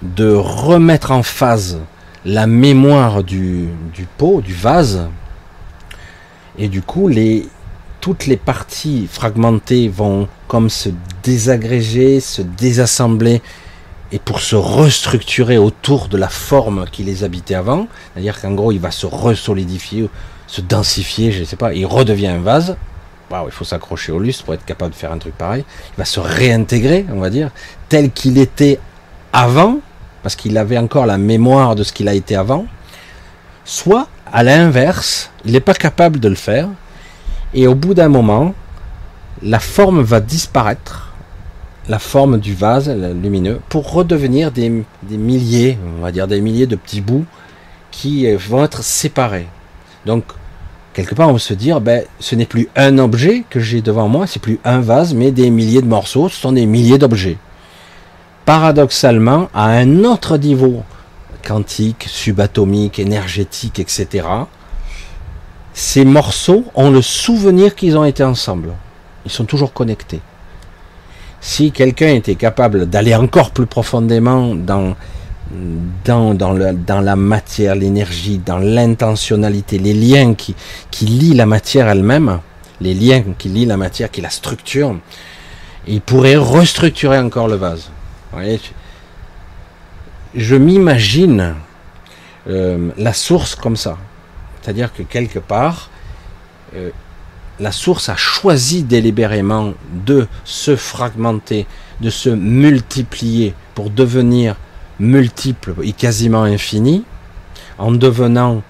de remettre en phase la mémoire du, pot, du vase, et du coup, toutes les parties fragmentées vont comme se désagréger, se désassembler, et pour se restructurer autour de la forme qui les habitait avant, c'est-à-dire qu'en gros, il va se resolidifier, se densifier, je ne sais pas, il redevient un vase, il faut s'accrocher au lustre pour être capable de faire un truc pareil. Il va se réintégrer, on va dire, tel qu'il était avant, parce qu'il avait encore la mémoire de ce qu'il a été avant. Soit, à l'inverse, il n'est pas capable de le faire, et au bout d'un moment, la forme va disparaître, la forme du vase lumineux, pour redevenir des, des milliers, on va dire des milliers de petits bouts qui vont être séparés. Donc, quelque part on va se dire, ben, ce n'est plus un objet que j'ai devant moi, c'est plus un vase, mais des milliers de morceaux, ce sont des milliers d'objets. Paradoxalement, à un autre niveau, quantique, subatomique, énergétique, etc., ces morceaux ont le souvenir qu'ils ont été ensemble. Ils sont toujours connectés. Si quelqu'un était capable d'aller encore plus profondément dans dans, dans, le, dans la matière, l'énergie, dans l'intentionnalité, les liens qui, qui lient la matière elle-même, les liens qui lient la matière, qui la structure, il pourrait restructurer encore le vase. Voyez je m'imagine euh, la source comme ça. C'est-à-dire que quelque part, euh, la source a choisi délibérément de se fragmenter, de se multiplier pour devenir multiple et quasiment infini, en devenant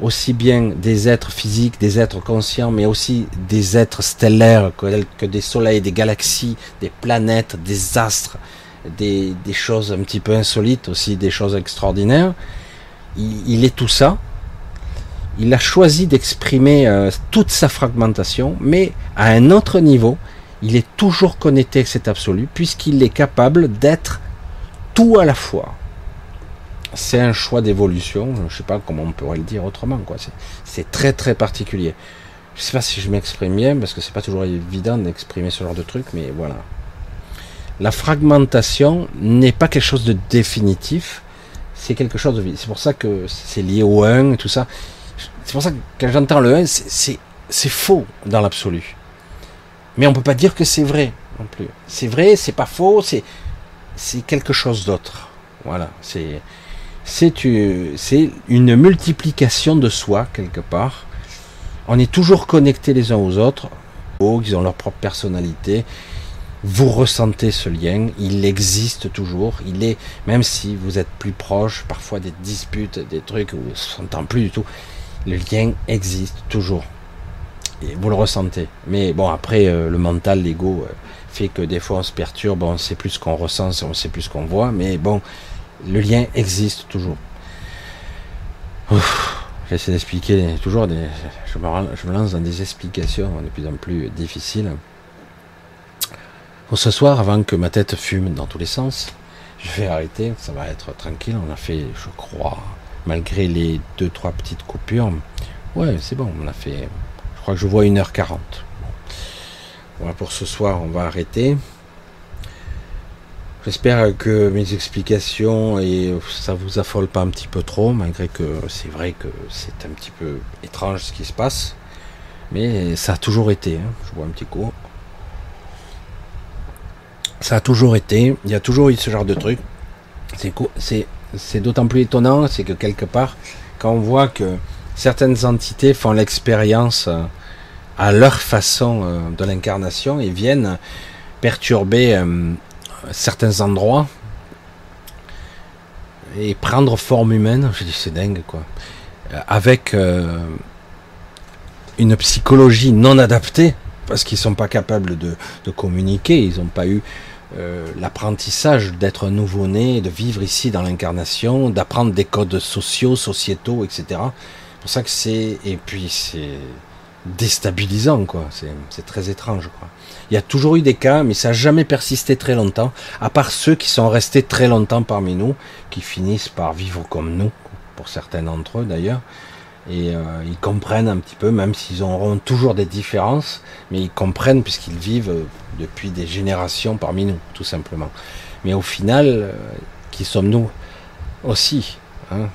aussi bien des êtres physiques, des êtres conscients, mais aussi des êtres stellaires, que, des soleils, des galaxies, des planètes, des astres, des, choses un petit peu insolites aussi, des choses extraordinaires. Il, est tout ça. Il a choisi d'exprimer euh, toute sa fragmentation, mais à un autre niveau, il est toujours connecté avec cet absolu, puisqu'il est capable d'être tout à la fois c'est un choix d'évolution. Je ne sais pas comment on pourrait le dire autrement. Quoi. C'est, très très particulier. Je ne sais pas si je m'exprime bien parce que c'est pas toujours évident d'exprimer ce genre de truc, mais voilà. La fragmentation n'est pas quelque chose de définitif. C'est quelque chose de C'est pour ça que c'est lié au 1 et tout ça. C'est pour ça que quand j'entends le 1, c'est, faux dans l'absolu. Mais on peut pas dire que c'est vrai non plus. C'est vrai, c'est pas faux, c'est, c'est quelque chose d'autre. Voilà, c'est c'est une multiplication de soi quelque part. On est toujours connectés les uns aux autres. Ils ont leur propre personnalité. Vous ressentez ce lien, il existe toujours. Il est, même si vous êtes plus proche, parfois des disputes, des trucs où on ne s'entend plus du tout, le lien existe toujours. Et vous le ressentez. Mais bon, après, euh, le mental, l'ego, euh, fait que des fois on se perturbe, on sait plus ce qu'on ressent, on sait plus ce qu'on voit. Mais bon, le lien existe toujours. J'essaie d'expliquer toujours des. Je me, lance dans des explications de plus en plus difficiles. Pour ce soir, avant que ma tête fume dans tous les sens, je vais arrêter, ça va être tranquille. On a fait, je crois, malgré les deux, trois petites coupures. Ouais, c'est bon, on a fait. Je crois que je vois 1h40. Voilà, pour ce soir, on va arrêter. J'espère que mes explications et ça vous affole pas un petit peu trop, malgré que c'est vrai que c'est un petit peu étrange ce qui se passe. Mais ça a toujours été, hein. je vois un petit coup. Ça a toujours été, il y a toujours eu ce genre de truc. C'est, c'est d'autant plus étonnant, c'est que quelque part, quand on voit que certaines entités font l'expérience euh, à leur façon euh, de l'incarnation et viennent perturber euh, certains endroits et prendre forme humaine, je dis c'est dingue quoi, euh, avec une psychologie non adaptée, parce qu'ils sont pas capables de, communiquer, ils n'ont pas eu l'apprentissage d'être nouveau-né, de vivre ici dans l'incarnation, d'apprendre des codes sociaux, sociétaux, etc. C'est pour ça que c'est et puis c'est déstabilisant quoi, c'est très étrange quoi. Il y a toujours eu des cas, mais ça n'a jamais persisté très longtemps, à part ceux qui sont restés très longtemps parmi nous, qui finissent par vivre comme nous, pour certains d'entre eux d'ailleurs, et euh, ils comprennent un petit peu, même s'ils auront toujours des différences, mais ils comprennent puisqu'ils vivent depuis des générations parmi nous, tout simplement. Mais au final, euh, qui sommes-nous aussi hein?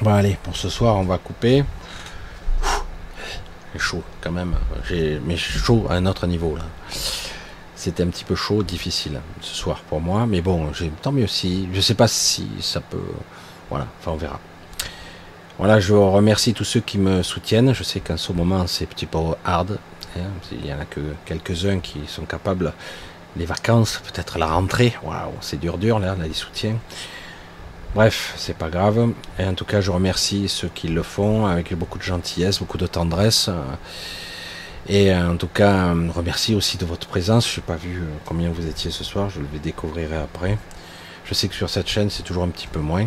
Bon allez, pour ce soir, on va couper chaud quand même. Mais chaud à un autre niveau là. C'était un petit peu chaud, difficile ce soir pour moi, mais bon, tant mieux si. Je sais pas si ça peut. Voilà, enfin on verra. Voilà, je remercie tous ceux qui me soutiennent. Je sais qu'en ce moment c'est un petit peu hard. Hein. Il y en a que quelques-uns qui sont capables. Les vacances, peut-être la rentrée. Waouh, c'est dur, dur là, les soutiens. Bref, c'est pas grave. Et en tout cas, je remercie ceux qui le font avec beaucoup de gentillesse, beaucoup de tendresse. Et en tout cas, remercie aussi de votre présence. Je n'ai pas vu euh, combien vous étiez ce soir, je le vais découvrir après. Je sais que sur cette chaîne, c'est toujours un petit peu moins.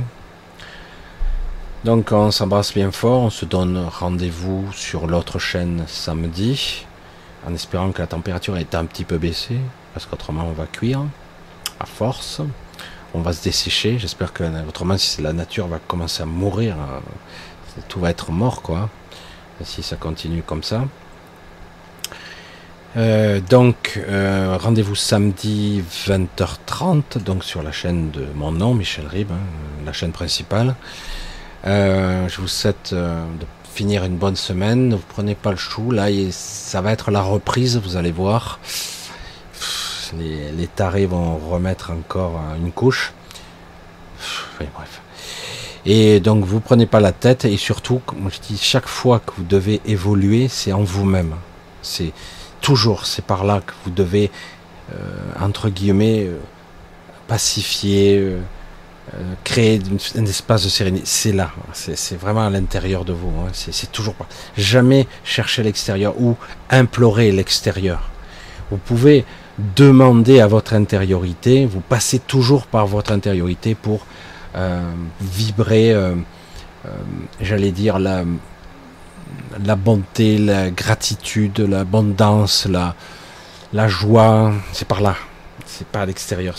Donc on s'embrasse bien fort, on se donne rendez-vous sur l'autre chaîne samedi, en espérant que la température ait un petit peu baissé, parce qu'autrement on va cuire à force on va se dessécher. J'espère que autrement, si la nature va commencer à mourir, euh, tout va être mort, quoi. Si ça continue comme ça. Euh, donc, euh, rendez-vous samedi 20h30, donc sur la chaîne de mon nom, Michel Rib, hein, la chaîne principale. je vous souhaite de finir une bonne semaine. Ne vous prenez pas le chou, là, ça va être la reprise, vous allez voir les, tarés vont remettre encore une couche. bref. Et donc vous prenez pas la tête et surtout, je dis, chaque fois que vous devez évoluer, c'est en vous-même. C'est toujours, c'est par là que vous devez, euh, entre guillemets, euh, pacifier, euh, créer un espace de sérénité. C'est là, c'est vraiment à l'intérieur de vous. Hein. C'est toujours pas. Jamais chercher l'extérieur ou implorer l'extérieur. Vous pouvez demander à votre intériorité, vous passez toujours par votre intériorité pour euh, vibrer, euh, euh, j'allais dire, la, la bonté, la gratitude, l'abondance, la, la joie, c'est par là. C'est pas à l'extérieur.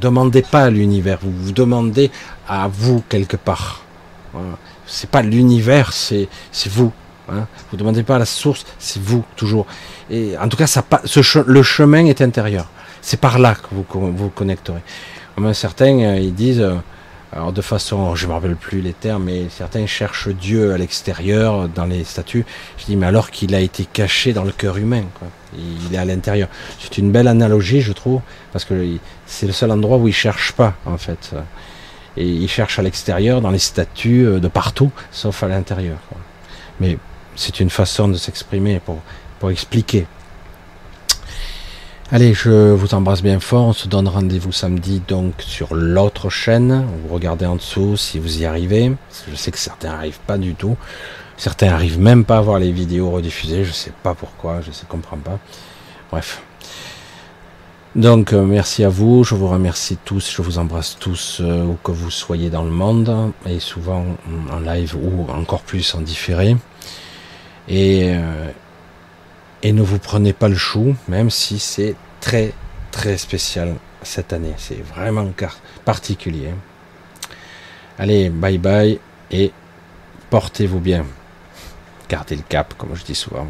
Demandez pas à l'univers, vous vous demandez à vous quelque part. Voilà. C'est pas l'univers, c'est vous. Hein. Vous demandez pas à la source, c'est vous toujours. Et en tout cas, ça, ce, le chemin est intérieur. C'est par là que vous vous connecterez. Comme certains, ils disent, alors de façon, je ne me rappelle plus les termes, mais certains cherchent Dieu à l'extérieur, dans les statues. Je dis, mais alors qu'il a été caché dans le cœur humain, quoi. il est à l'intérieur. C'est une belle analogie, je trouve, parce que c'est le seul endroit où il cherche pas, en fait. Et il cherche à l'extérieur, dans les statues, euh, de partout, sauf à l'intérieur. Mais c'est une façon de s'exprimer pour, expliquer. Allez, je vous embrasse bien fort. On se donne rendez-vous samedi donc sur l'autre chaîne. Vous regardez en dessous si vous y arrivez. je sais que certains n'arrivent pas du tout. Certains n'arrivent même pas à voir les vidéos rediffusées. Je sais pas pourquoi, je ne comprends pas. Bref. Donc euh, merci à vous, je vous remercie tous, je vous embrasse tous euh, où que vous soyez dans le monde et souvent en live ou encore plus en différé. Et euh, et ne vous prenez pas le chou, même si c'est très très spécial cette année. C'est vraiment particulier. Allez, bye bye et portez-vous bien. Gardez le cap, comme je dis souvent.